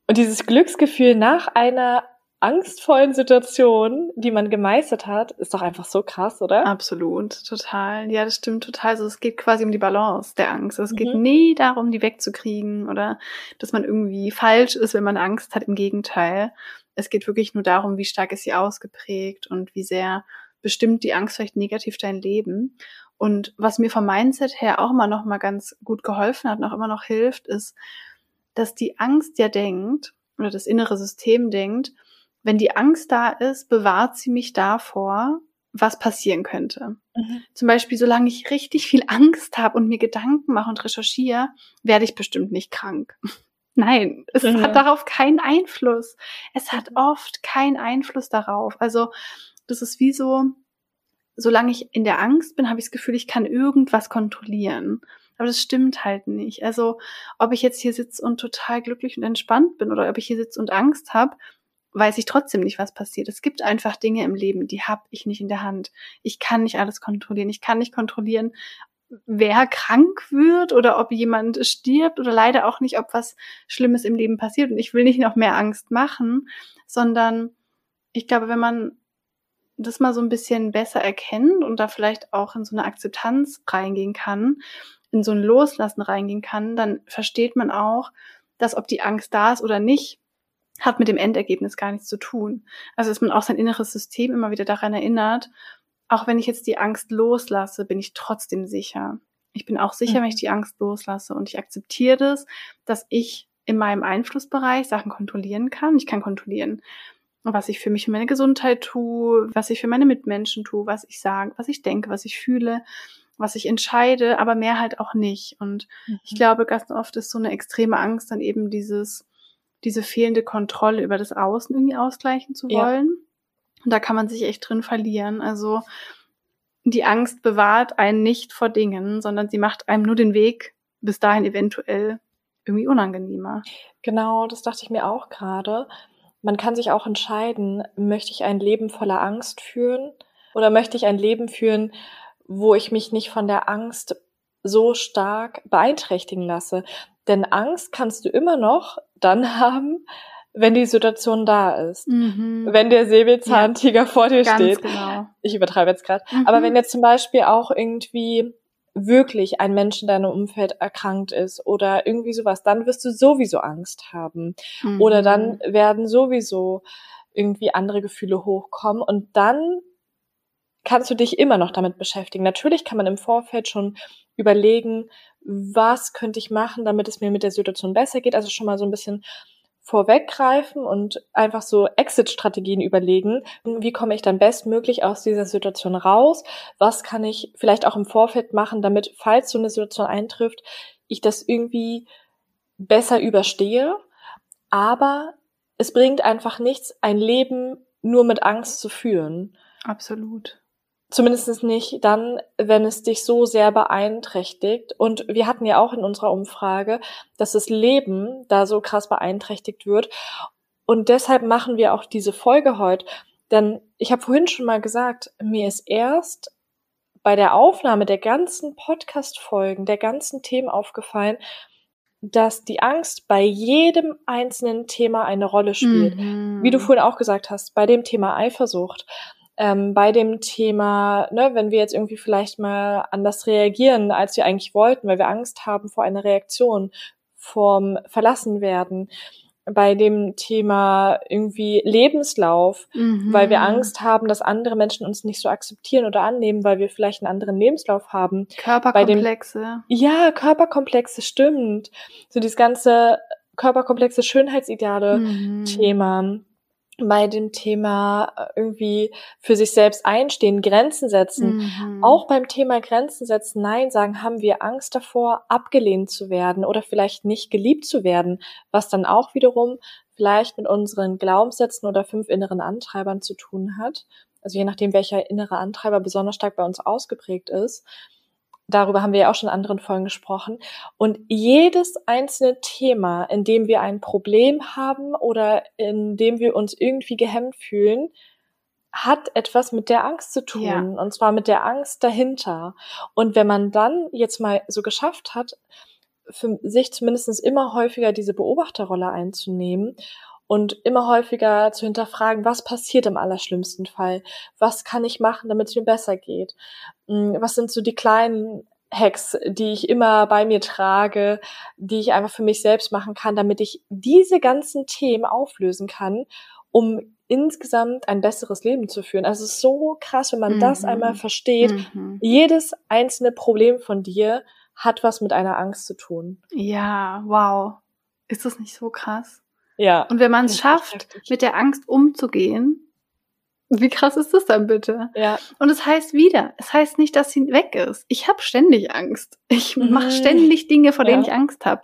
Und dieses Glücksgefühl nach einer angstvollen Situation, die man gemeistert hat, ist doch einfach so krass, oder? Absolut, total. Ja, das stimmt total. Also es geht quasi um die Balance der Angst. Es mhm. geht nie darum, die wegzukriegen oder dass man irgendwie falsch ist, wenn man Angst hat. Im Gegenteil. Es geht wirklich nur darum, wie stark ist sie ausgeprägt und wie sehr bestimmt die Angst vielleicht negativ dein Leben. Und was mir vom Mindset her auch immer noch mal ganz gut geholfen hat, noch immer noch hilft, ist, dass die Angst ja denkt oder das innere System denkt, wenn die Angst da ist, bewahrt sie mich davor, was passieren könnte. Mhm. Zum Beispiel, solange ich richtig viel Angst habe und mir Gedanken mache und recherchiere, werde ich bestimmt nicht krank. Nein, es mhm. hat darauf keinen Einfluss. Es hat oft keinen Einfluss darauf. Also das ist wie so, solange ich in der Angst bin, habe ich das Gefühl, ich kann irgendwas kontrollieren. Aber das stimmt halt nicht. Also, ob ich jetzt hier sitze und total glücklich und entspannt bin oder ob ich hier sitze und Angst habe, weiß ich trotzdem nicht, was passiert. Es gibt einfach Dinge im Leben, die habe ich nicht in der Hand. Ich kann nicht alles kontrollieren. Ich kann nicht kontrollieren, wer krank wird oder ob jemand stirbt oder leider auch nicht, ob was Schlimmes im Leben passiert. Und ich will nicht noch mehr Angst machen, sondern ich glaube, wenn man das mal so ein bisschen besser erkennt und da vielleicht auch in so eine Akzeptanz reingehen kann, in so ein Loslassen reingehen kann, dann versteht man auch, dass ob die Angst da ist oder nicht, hat mit dem Endergebnis gar nichts zu tun. Also dass man auch sein inneres System immer wieder daran erinnert, auch wenn ich jetzt die Angst loslasse, bin ich trotzdem sicher. Ich bin auch sicher, mhm. wenn ich die Angst loslasse und ich akzeptiere das, dass ich in meinem Einflussbereich Sachen kontrollieren kann. Ich kann kontrollieren, was ich für mich und meine Gesundheit tue, was ich für meine Mitmenschen tue, was ich sage, was ich denke, was ich fühle, was ich entscheide, aber mehr halt auch nicht. Und mhm. ich glaube, ganz oft ist so eine extreme Angst dann eben dieses, diese fehlende Kontrolle über das Außen irgendwie ausgleichen zu wollen. Ja. Und da kann man sich echt drin verlieren. Also die Angst bewahrt einen nicht vor Dingen, sondern sie macht einem nur den Weg bis dahin eventuell irgendwie unangenehmer. Genau, das dachte ich mir auch gerade. Man kann sich auch entscheiden, möchte ich ein Leben voller Angst führen oder möchte ich ein Leben führen, wo ich mich nicht von der Angst so stark beeinträchtigen lasse. Denn Angst kannst du immer noch dann haben, wenn die Situation da ist. Mhm. Wenn der Säbelzahntiger ja, vor dir steht. Genau. Ich übertreibe jetzt gerade. Mhm. Aber wenn jetzt zum Beispiel auch irgendwie wirklich ein Mensch in deinem Umfeld erkrankt ist oder irgendwie sowas, dann wirst du sowieso Angst haben. Mhm. Oder dann werden sowieso irgendwie andere Gefühle hochkommen und dann kannst du dich immer noch damit beschäftigen. Natürlich kann man im Vorfeld schon überlegen, was könnte ich machen, damit es mir mit der Situation besser geht. Also schon mal so ein bisschen vorweggreifen und einfach so Exit-Strategien überlegen. Wie komme ich dann bestmöglich aus dieser Situation raus? Was kann ich vielleicht auch im Vorfeld machen, damit, falls so eine Situation eintrifft, ich das irgendwie besser überstehe? Aber es bringt einfach nichts, ein Leben nur mit Angst zu führen. Absolut. Zumindest nicht dann, wenn es dich so sehr beeinträchtigt. Und wir hatten ja auch in unserer Umfrage, dass das Leben da so krass beeinträchtigt wird. Und deshalb machen wir auch diese Folge heute. Denn ich habe vorhin schon mal gesagt, mir ist erst bei der Aufnahme der ganzen Podcast-Folgen, der ganzen Themen aufgefallen, dass die Angst bei jedem einzelnen Thema eine Rolle spielt. Mhm. Wie du vorhin auch gesagt hast, bei dem Thema Eifersucht, ähm, bei dem Thema, ne, wenn wir jetzt irgendwie vielleicht mal anders reagieren, als wir eigentlich wollten, weil wir Angst haben vor einer Reaktion, vorm Verlassenwerden, bei dem Thema irgendwie Lebenslauf, mhm. weil wir Angst haben, dass andere Menschen uns nicht so akzeptieren oder annehmen, weil wir vielleicht einen anderen Lebenslauf haben. Körperkomplexe. Dem, ja, Körperkomplexe, stimmt. So dieses ganze Körperkomplexe Schönheitsideale-Thema. Mhm bei dem Thema äh, irgendwie für sich selbst einstehen, Grenzen setzen. Mhm. Auch beim Thema Grenzen setzen, Nein sagen, haben wir Angst davor, abgelehnt zu werden oder vielleicht nicht geliebt zu werden, was dann auch wiederum vielleicht mit unseren Glaubenssätzen oder fünf inneren Antreibern zu tun hat. Also je nachdem, welcher innere Antreiber besonders stark bei uns ausgeprägt ist. Darüber haben wir ja auch schon in anderen Folgen gesprochen. Und jedes einzelne Thema, in dem wir ein Problem haben oder in dem wir uns irgendwie gehemmt fühlen, hat etwas mit der Angst zu tun. Ja. Und zwar mit der Angst dahinter. Und wenn man dann jetzt mal so geschafft hat, für sich zumindest immer häufiger diese Beobachterrolle einzunehmen und immer häufiger zu hinterfragen, was passiert im allerschlimmsten Fall? Was kann ich machen, damit es mir besser geht? Hm, was sind so die kleinen Hacks, die ich immer bei mir trage, die ich einfach für mich selbst machen kann, damit ich diese ganzen Themen auflösen kann, um insgesamt ein besseres Leben zu führen. Also es ist so krass, wenn man mhm. das einmal versteht. Mhm. Jedes einzelne Problem von dir hat was mit einer Angst zu tun. Ja, wow. Ist das nicht so krass? Ja. Und wenn man es schafft, mit der Angst umzugehen, wie krass ist das dann bitte? Ja. Und es heißt wieder, es heißt nicht, dass sie weg ist. Ich habe ständig Angst. Ich mhm. mache ständig Dinge, vor denen ja. ich Angst habe.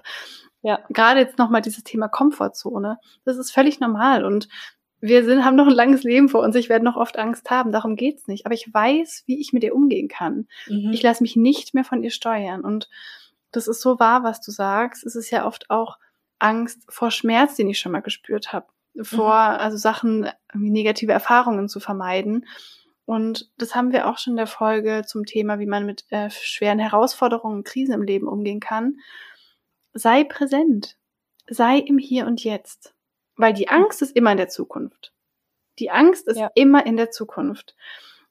Ja. Gerade jetzt nochmal dieses Thema Komfortzone. Das ist völlig normal und wir sind, haben noch ein langes Leben vor uns. Ich werde noch oft Angst haben. Darum geht's nicht. Aber ich weiß, wie ich mit ihr umgehen kann. Mhm. Ich lasse mich nicht mehr von ihr steuern. Und das ist so wahr, was du sagst. Es ist ja oft auch Angst vor Schmerz, den ich schon mal gespürt habe. Vor, mhm. also Sachen, negative Erfahrungen zu vermeiden. Und das haben wir auch schon in der Folge zum Thema, wie man mit äh, schweren Herausforderungen und Krisen im Leben umgehen kann. Sei präsent. Sei im Hier und Jetzt. Weil die Angst ist immer in der Zukunft. Die Angst ist ja. immer in der Zukunft.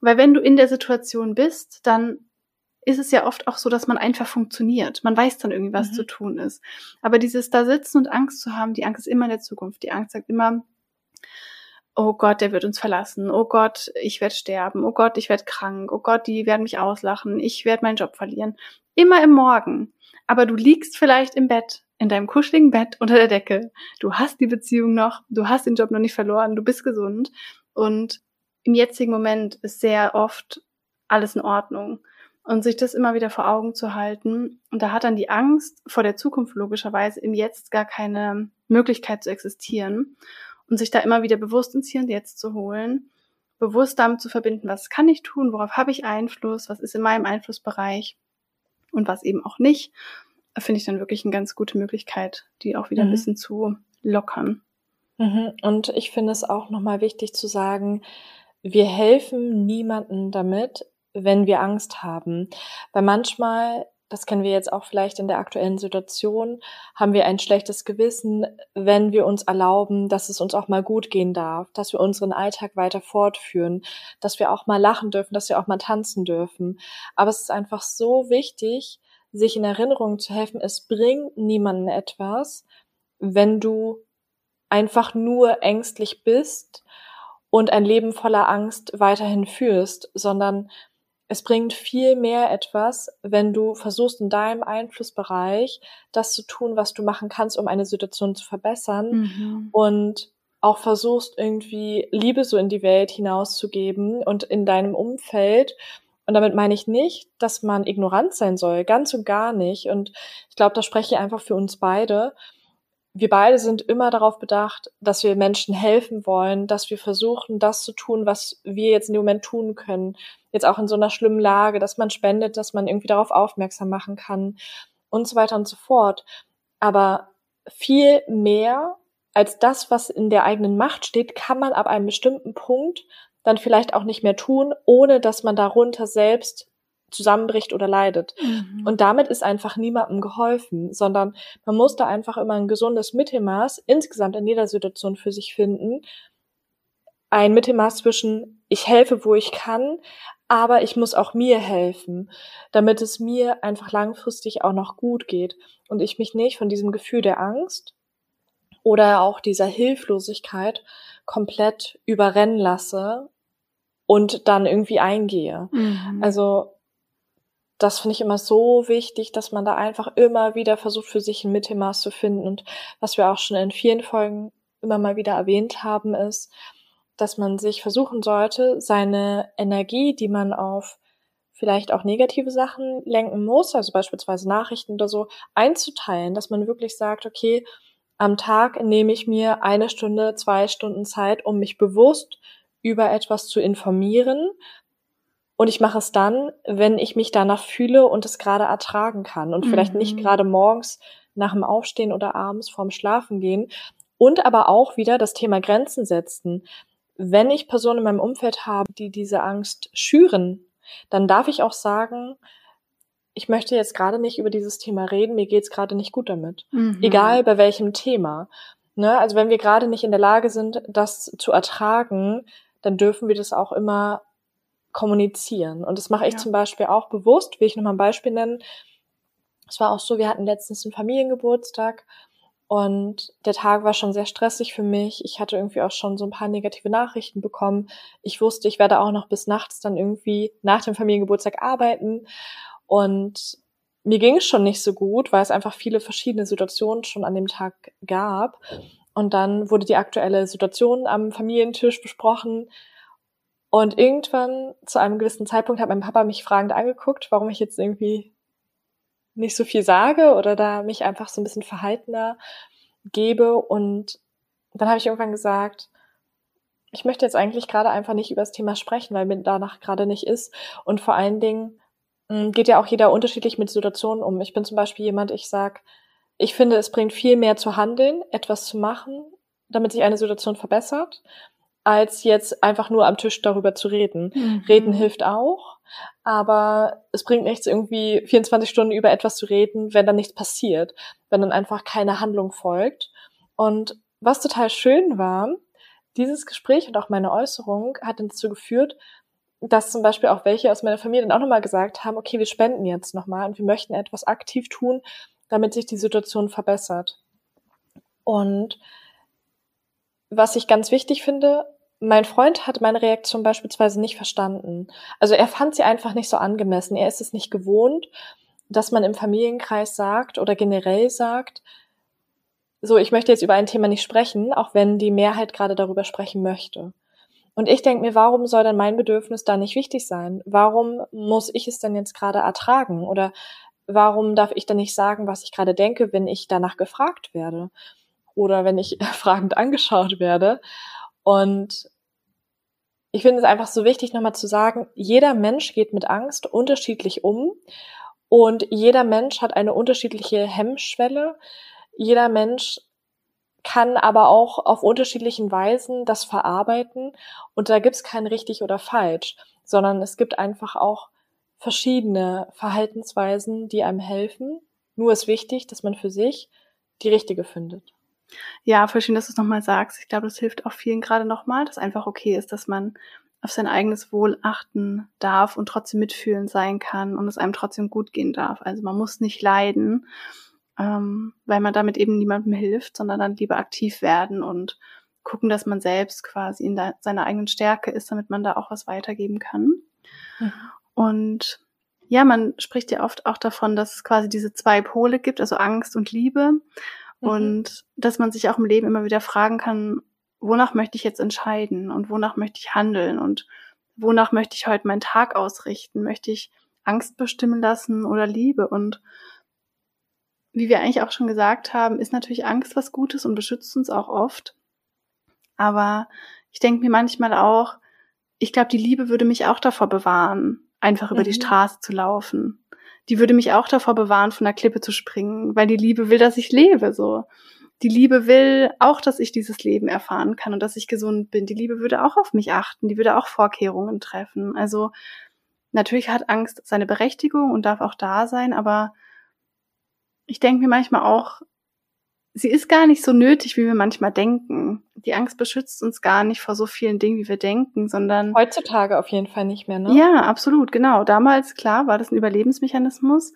Weil wenn du in der Situation bist, dann ist es ja oft auch so, dass man einfach funktioniert. Man weiß dann irgendwie, was mhm. zu tun ist. Aber dieses da sitzen und Angst zu haben, die Angst ist immer in der Zukunft. Die Angst sagt immer, oh Gott, der wird uns verlassen. Oh Gott, ich werde sterben. Oh Gott, ich werde krank. Oh Gott, die werden mich auslachen. Ich werde meinen Job verlieren. Immer im Morgen. Aber du liegst vielleicht im Bett, in deinem kuscheligen Bett unter der Decke. Du hast die Beziehung noch. Du hast den Job noch nicht verloren. Du bist gesund. Und im jetzigen Moment ist sehr oft alles in Ordnung und sich das immer wieder vor Augen zu halten. Und da hat dann die Angst vor der Zukunft logischerweise im Jetzt gar keine Möglichkeit zu existieren. Und sich da immer wieder bewusst ins Hier und Jetzt zu holen, bewusst damit zu verbinden, was kann ich tun, worauf habe ich Einfluss, was ist in meinem Einflussbereich und was eben auch nicht, finde ich dann wirklich eine ganz gute Möglichkeit, die auch wieder mhm. ein bisschen zu lockern. Mhm. Und ich finde es auch nochmal wichtig zu sagen, wir helfen niemanden damit, wenn wir Angst haben. Weil manchmal, das kennen wir jetzt auch vielleicht in der aktuellen Situation, haben wir ein schlechtes Gewissen, wenn wir uns erlauben, dass es uns auch mal gut gehen darf, dass wir unseren Alltag weiter fortführen, dass wir auch mal lachen dürfen, dass wir auch mal tanzen dürfen. Aber es ist einfach so wichtig, sich in Erinnerung zu helfen, es bringt niemanden etwas, wenn du einfach nur ängstlich bist und ein Leben voller Angst weiterhin führst, sondern es bringt viel mehr etwas, wenn du versuchst, in deinem Einflussbereich das zu tun, was du machen kannst, um eine Situation zu verbessern mhm. und auch versuchst, irgendwie Liebe so in die Welt hinauszugeben und in deinem Umfeld. Und damit meine ich nicht, dass man ignorant sein soll, ganz und gar nicht. Und ich glaube, da spreche ich einfach für uns beide wir beide sind immer darauf bedacht, dass wir Menschen helfen wollen, dass wir versuchen, das zu tun, was wir jetzt in dem Moment tun können. Jetzt auch in so einer schlimmen Lage, dass man spendet, dass man irgendwie darauf aufmerksam machen kann und so weiter und so fort. Aber viel mehr als das, was in der eigenen Macht steht, kann man ab einem bestimmten Punkt dann vielleicht auch nicht mehr tun, ohne dass man darunter selbst zusammenbricht oder leidet. Mhm. Und damit ist einfach niemandem geholfen, sondern man muss da einfach immer ein gesundes Mittelmaß insgesamt in jeder Situation für sich finden. Ein Mittelmaß zwischen ich helfe, wo ich kann, aber ich muss auch mir helfen, damit es mir einfach langfristig auch noch gut geht und ich mich nicht von diesem Gefühl der Angst oder auch dieser Hilflosigkeit komplett überrennen lasse und dann irgendwie eingehe. Mhm. Also das finde ich immer so wichtig, dass man da einfach immer wieder versucht, für sich ein Mittelmaß zu finden. Und was wir auch schon in vielen Folgen immer mal wieder erwähnt haben, ist, dass man sich versuchen sollte, seine Energie, die man auf vielleicht auch negative Sachen lenken muss, also beispielsweise Nachrichten oder so, einzuteilen, dass man wirklich sagt, okay, am Tag nehme ich mir eine Stunde, zwei Stunden Zeit, um mich bewusst über etwas zu informieren, und ich mache es dann, wenn ich mich danach fühle und es gerade ertragen kann und mhm. vielleicht nicht mhm. gerade morgens nach dem Aufstehen oder abends vorm Schlafen gehen. Und aber auch wieder das Thema Grenzen setzen. Wenn ich Personen in meinem Umfeld habe, die diese Angst schüren, dann darf ich auch sagen, ich möchte jetzt gerade nicht über dieses Thema reden, mir geht's gerade nicht gut damit. Mhm. Egal bei welchem Thema. Ne? Also wenn wir gerade nicht in der Lage sind, das zu ertragen, dann dürfen wir das auch immer kommunizieren. Und das mache ich ja. zum Beispiel auch bewusst, will ich nochmal ein Beispiel nennen. Es war auch so, wir hatten letztens einen Familiengeburtstag und der Tag war schon sehr stressig für mich. Ich hatte irgendwie auch schon so ein paar negative Nachrichten bekommen. Ich wusste, ich werde auch noch bis nachts dann irgendwie nach dem Familiengeburtstag arbeiten. Und mir ging es schon nicht so gut, weil es einfach viele verschiedene Situationen schon an dem Tag gab. Und dann wurde die aktuelle Situation am Familientisch besprochen. Und irgendwann zu einem gewissen Zeitpunkt hat mein Papa mich fragend angeguckt, warum ich jetzt irgendwie nicht so viel sage oder da mich einfach so ein bisschen verhaltener gebe. Und dann habe ich irgendwann gesagt, ich möchte jetzt eigentlich gerade einfach nicht über das Thema sprechen, weil mir danach gerade nicht ist. Und vor allen Dingen mm, geht ja auch jeder unterschiedlich mit Situationen um. Ich bin zum Beispiel jemand, ich sag, ich finde, es bringt viel mehr zu handeln, etwas zu machen, damit sich eine Situation verbessert, als jetzt einfach nur am Tisch darüber zu reden. Mhm. Reden hilft auch, aber es bringt nichts, irgendwie 24 Stunden über etwas zu reden, wenn dann nichts passiert, wenn dann einfach keine Handlung folgt. Und was total schön war, dieses Gespräch und auch meine Äußerung hat dazu geführt, dass zum Beispiel auch welche aus meiner Familie dann auch nochmal gesagt haben, okay, wir spenden jetzt nochmal und wir möchten etwas aktiv tun, damit sich die Situation verbessert. Und was ich ganz wichtig finde, mein Freund hat meine Reaktion beispielsweise nicht verstanden. Also er fand sie einfach nicht so angemessen. Er ist es nicht gewohnt, dass man im Familienkreis sagt oder generell sagt, so, ich möchte jetzt über ein Thema nicht sprechen, auch wenn die Mehrheit gerade darüber sprechen möchte. Und ich denke mir, warum soll denn mein Bedürfnis da nicht wichtig sein? Warum muss ich es denn jetzt gerade ertragen? Oder warum darf ich dann nicht sagen, was ich gerade denke, wenn ich danach gefragt werde? Oder wenn ich fragend angeschaut werde? Und ich finde es einfach so wichtig, nochmal zu sagen, jeder Mensch geht mit Angst unterschiedlich um und jeder Mensch hat eine unterschiedliche Hemmschwelle. Jeder Mensch kann aber auch auf unterschiedlichen Weisen das verarbeiten und da gibt es kein richtig oder falsch, sondern es gibt einfach auch verschiedene Verhaltensweisen, die einem helfen. Nur ist wichtig, dass man für sich die richtige findet. Ja, voll schön, dass du es nochmal sagst. Ich glaube, das hilft auch vielen gerade nochmal, dass einfach okay ist, dass man auf sein eigenes Wohl achten darf und trotzdem mitfühlen sein kann und es einem trotzdem gut gehen darf. Also man muss nicht leiden, ähm, weil man damit eben niemandem hilft, sondern dann lieber aktiv werden und gucken, dass man selbst quasi in seiner eigenen Stärke ist, damit man da auch was weitergeben kann. Mhm. Und ja, man spricht ja oft auch davon, dass es quasi diese zwei Pole gibt, also Angst und Liebe. Mhm. Und dass man sich auch im Leben immer wieder fragen kann, wonach möchte ich jetzt entscheiden und wonach möchte ich handeln und wonach möchte ich heute meinen Tag ausrichten? Möchte ich Angst bestimmen lassen oder Liebe? Und wie wir eigentlich auch schon gesagt haben, ist natürlich Angst was Gutes und beschützt uns auch oft. Aber ich denke mir manchmal auch, ich glaube, die Liebe würde mich auch davor bewahren, einfach über mhm. die Straße zu laufen die würde mich auch davor bewahren, von der Klippe zu springen, weil die Liebe will, dass ich lebe, so. Die Liebe will auch, dass ich dieses Leben erfahren kann und dass ich gesund bin. Die Liebe würde auch auf mich achten, die würde auch Vorkehrungen treffen. Also natürlich hat Angst seine Berechtigung und darf auch da sein, aber ich denke mir manchmal auch, sie ist gar nicht so nötig, wie wir manchmal denken. Die Angst beschützt uns gar nicht vor so vielen Dingen, wie wir denken, sondern. Heutzutage auf jeden Fall nicht mehr, ne? Ja, absolut, genau. Damals, klar, war das ein Überlebensmechanismus.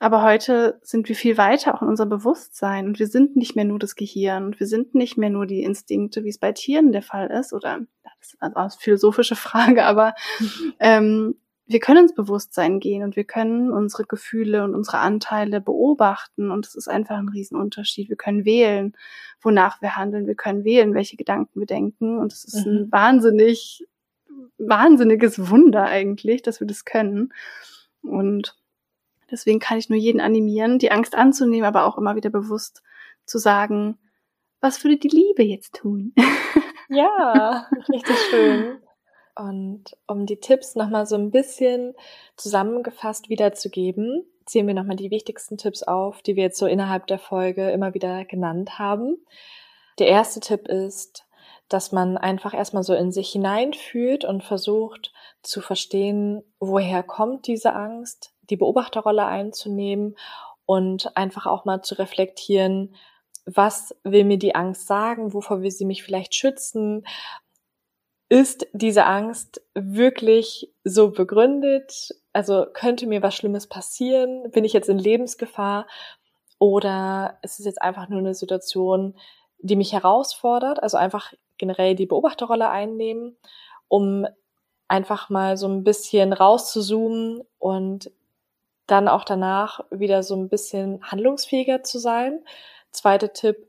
Aber heute sind wir viel weiter auch in unserem Bewusstsein und wir sind nicht mehr nur das Gehirn und wir sind nicht mehr nur die Instinkte, wie es bei Tieren der Fall ist. Oder das ist eine philosophische Frage, aber ähm, wir können ins Bewusstsein gehen und wir können unsere Gefühle und unsere Anteile beobachten und es ist einfach ein Riesenunterschied. Wir können wählen, wonach wir handeln. Wir können wählen, welche Gedanken wir denken und es ist mhm. ein wahnsinnig, wahnsinniges Wunder eigentlich, dass wir das können. Und deswegen kann ich nur jeden animieren, die Angst anzunehmen, aber auch immer wieder bewusst zu sagen, was würde die Liebe jetzt tun? Ja, richtig schön. Und um die Tipps nochmal so ein bisschen zusammengefasst wiederzugeben, zählen wir nochmal die wichtigsten Tipps auf, die wir jetzt so innerhalb der Folge immer wieder genannt haben. Der erste Tipp ist, dass man einfach erstmal so in sich hineinfühlt und versucht zu verstehen, woher kommt diese Angst, die Beobachterrolle einzunehmen und einfach auch mal zu reflektieren, was will mir die Angst sagen, wovor will sie mich vielleicht schützen, ist diese Angst wirklich so begründet? Also könnte mir was Schlimmes passieren? Bin ich jetzt in Lebensgefahr? Oder ist es jetzt einfach nur eine Situation, die mich herausfordert? Also einfach generell die Beobachterrolle einnehmen, um einfach mal so ein bisschen rauszuzoomen und dann auch danach wieder so ein bisschen handlungsfähiger zu sein. Zweiter Tipp,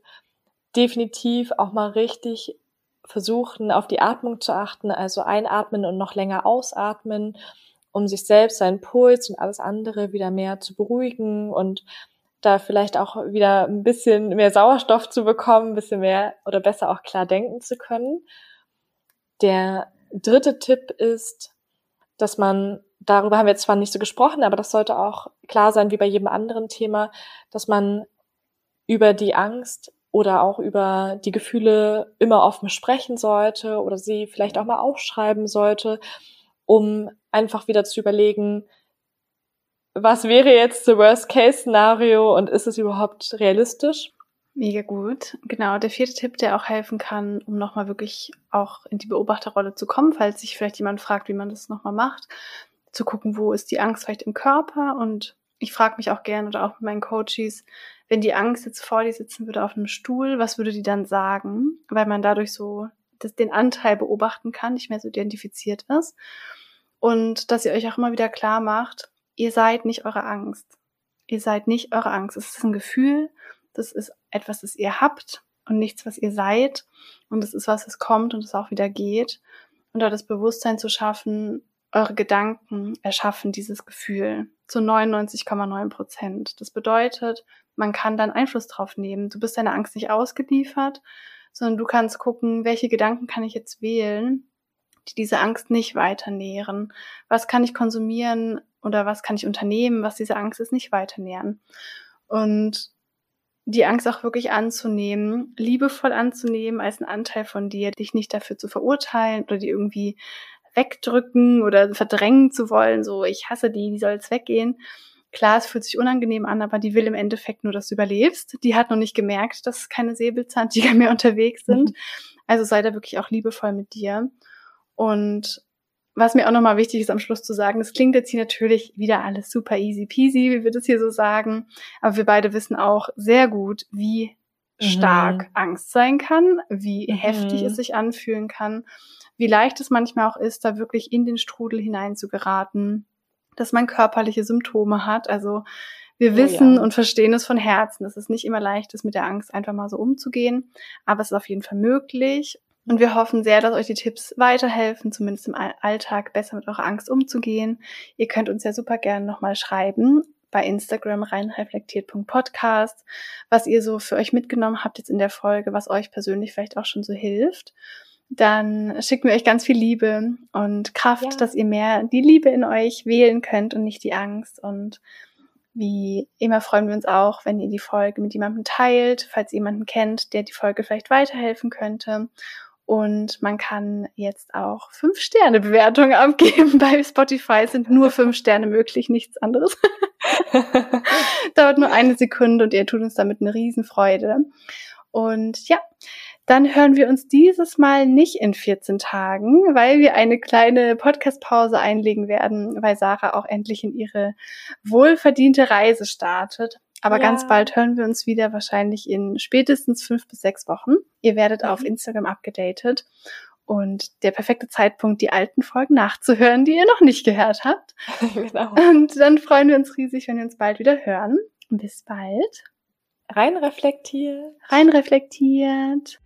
definitiv auch mal richtig versuchen, auf die Atmung zu achten, also einatmen und noch länger ausatmen, um sich selbst, seinen Puls und alles andere wieder mehr zu beruhigen und da vielleicht auch wieder ein bisschen mehr Sauerstoff zu bekommen, ein bisschen mehr oder besser auch klar denken zu können. Der dritte Tipp ist, dass man darüber haben wir zwar nicht so gesprochen, aber das sollte auch klar sein, wie bei jedem anderen Thema, dass man über die Angst oder auch über die Gefühle immer offen sprechen sollte oder sie vielleicht auch mal aufschreiben sollte, um einfach wieder zu überlegen, was wäre jetzt das Worst-Case-Szenario und ist es überhaupt realistisch? Mega gut. Genau, der vierte Tipp, der auch helfen kann, um nochmal wirklich auch in die Beobachterrolle zu kommen, falls sich vielleicht jemand fragt, wie man das nochmal macht, zu gucken, wo ist die Angst vielleicht im Körper und ich frage mich auch gerne oder auch mit meinen Coaches, wenn die Angst jetzt vor dir sitzen würde auf einem Stuhl, was würde die dann sagen? Weil man dadurch so das, den Anteil beobachten kann, nicht mehr so identifiziert ist. Und dass ihr euch auch immer wieder klar macht, ihr seid nicht eure Angst. Ihr seid nicht eure Angst. Es ist ein Gefühl, das ist etwas, das ihr habt und nichts, was ihr seid. Und es ist was, das kommt und es auch wieder geht. Und da das Bewusstsein zu schaffen, eure Gedanken erschaffen dieses Gefühl zu 99,9 Prozent. Das bedeutet, man kann dann Einfluss drauf nehmen. Du bist deiner Angst nicht ausgeliefert, sondern du kannst gucken, welche Gedanken kann ich jetzt wählen, die diese Angst nicht weiter nähren. Was kann ich konsumieren oder was kann ich unternehmen, was diese Angst ist, nicht weiter nähren. Und die Angst auch wirklich anzunehmen, liebevoll anzunehmen als einen Anteil von dir, dich nicht dafür zu verurteilen oder die irgendwie wegdrücken oder verdrängen zu wollen, so ich hasse die, die soll jetzt weggehen. Klar, es fühlt sich unangenehm an, aber die will im Endeffekt nur, dass du überlebst. Die hat noch nicht gemerkt, dass keine Säbelzahntiger mehr unterwegs sind. Mhm. Also sei da wirklich auch liebevoll mit dir. Und was mir auch nochmal wichtig ist am Schluss zu sagen, das klingt jetzt hier natürlich wieder alles super easy peasy, wie wir das hier so sagen, aber wir beide wissen auch sehr gut, wie stark mhm. Angst sein kann, wie mhm. heftig es sich anfühlen kann, wie leicht es manchmal auch ist, da wirklich in den Strudel hinein zu geraten, dass man körperliche Symptome hat. Also wir oh, wissen ja. und verstehen es von Herzen. Es ist nicht immer leicht, es mit der Angst einfach mal so umzugehen, aber es ist auf jeden Fall möglich. Und wir hoffen sehr, dass euch die Tipps weiterhelfen, zumindest im Alltag besser mit eurer Angst umzugehen. Ihr könnt uns ja super gerne nochmal schreiben bei Instagram reinreflektiert.podcast, was ihr so für euch mitgenommen habt jetzt in der Folge, was euch persönlich vielleicht auch schon so hilft. Dann schicken wir euch ganz viel Liebe und Kraft, ja. dass ihr mehr die Liebe in euch wählen könnt und nicht die Angst. Und wie immer freuen wir uns auch, wenn ihr die Folge mit jemandem teilt, falls ihr jemanden kennt, der die Folge vielleicht weiterhelfen könnte. Und man kann jetzt auch fünf Sterne Bewertungen abgeben. Bei Spotify sind nur fünf Sterne möglich, nichts anderes. Dauert nur eine Sekunde und ihr tut uns damit eine Riesenfreude. Und ja, dann hören wir uns dieses Mal nicht in 14 Tagen, weil wir eine kleine Podcast-Pause einlegen werden, weil Sarah auch endlich in ihre wohlverdiente Reise startet. Aber ja. ganz bald hören wir uns wieder, wahrscheinlich in spätestens fünf bis sechs Wochen. Ihr werdet mhm. auf Instagram abgedatet. Und der perfekte Zeitpunkt, die alten Folgen nachzuhören, die ihr noch nicht gehört habt. genau. Und dann freuen wir uns riesig, wenn wir uns bald wieder hören. Bis bald. Rein reflektiert. Rein reflektiert.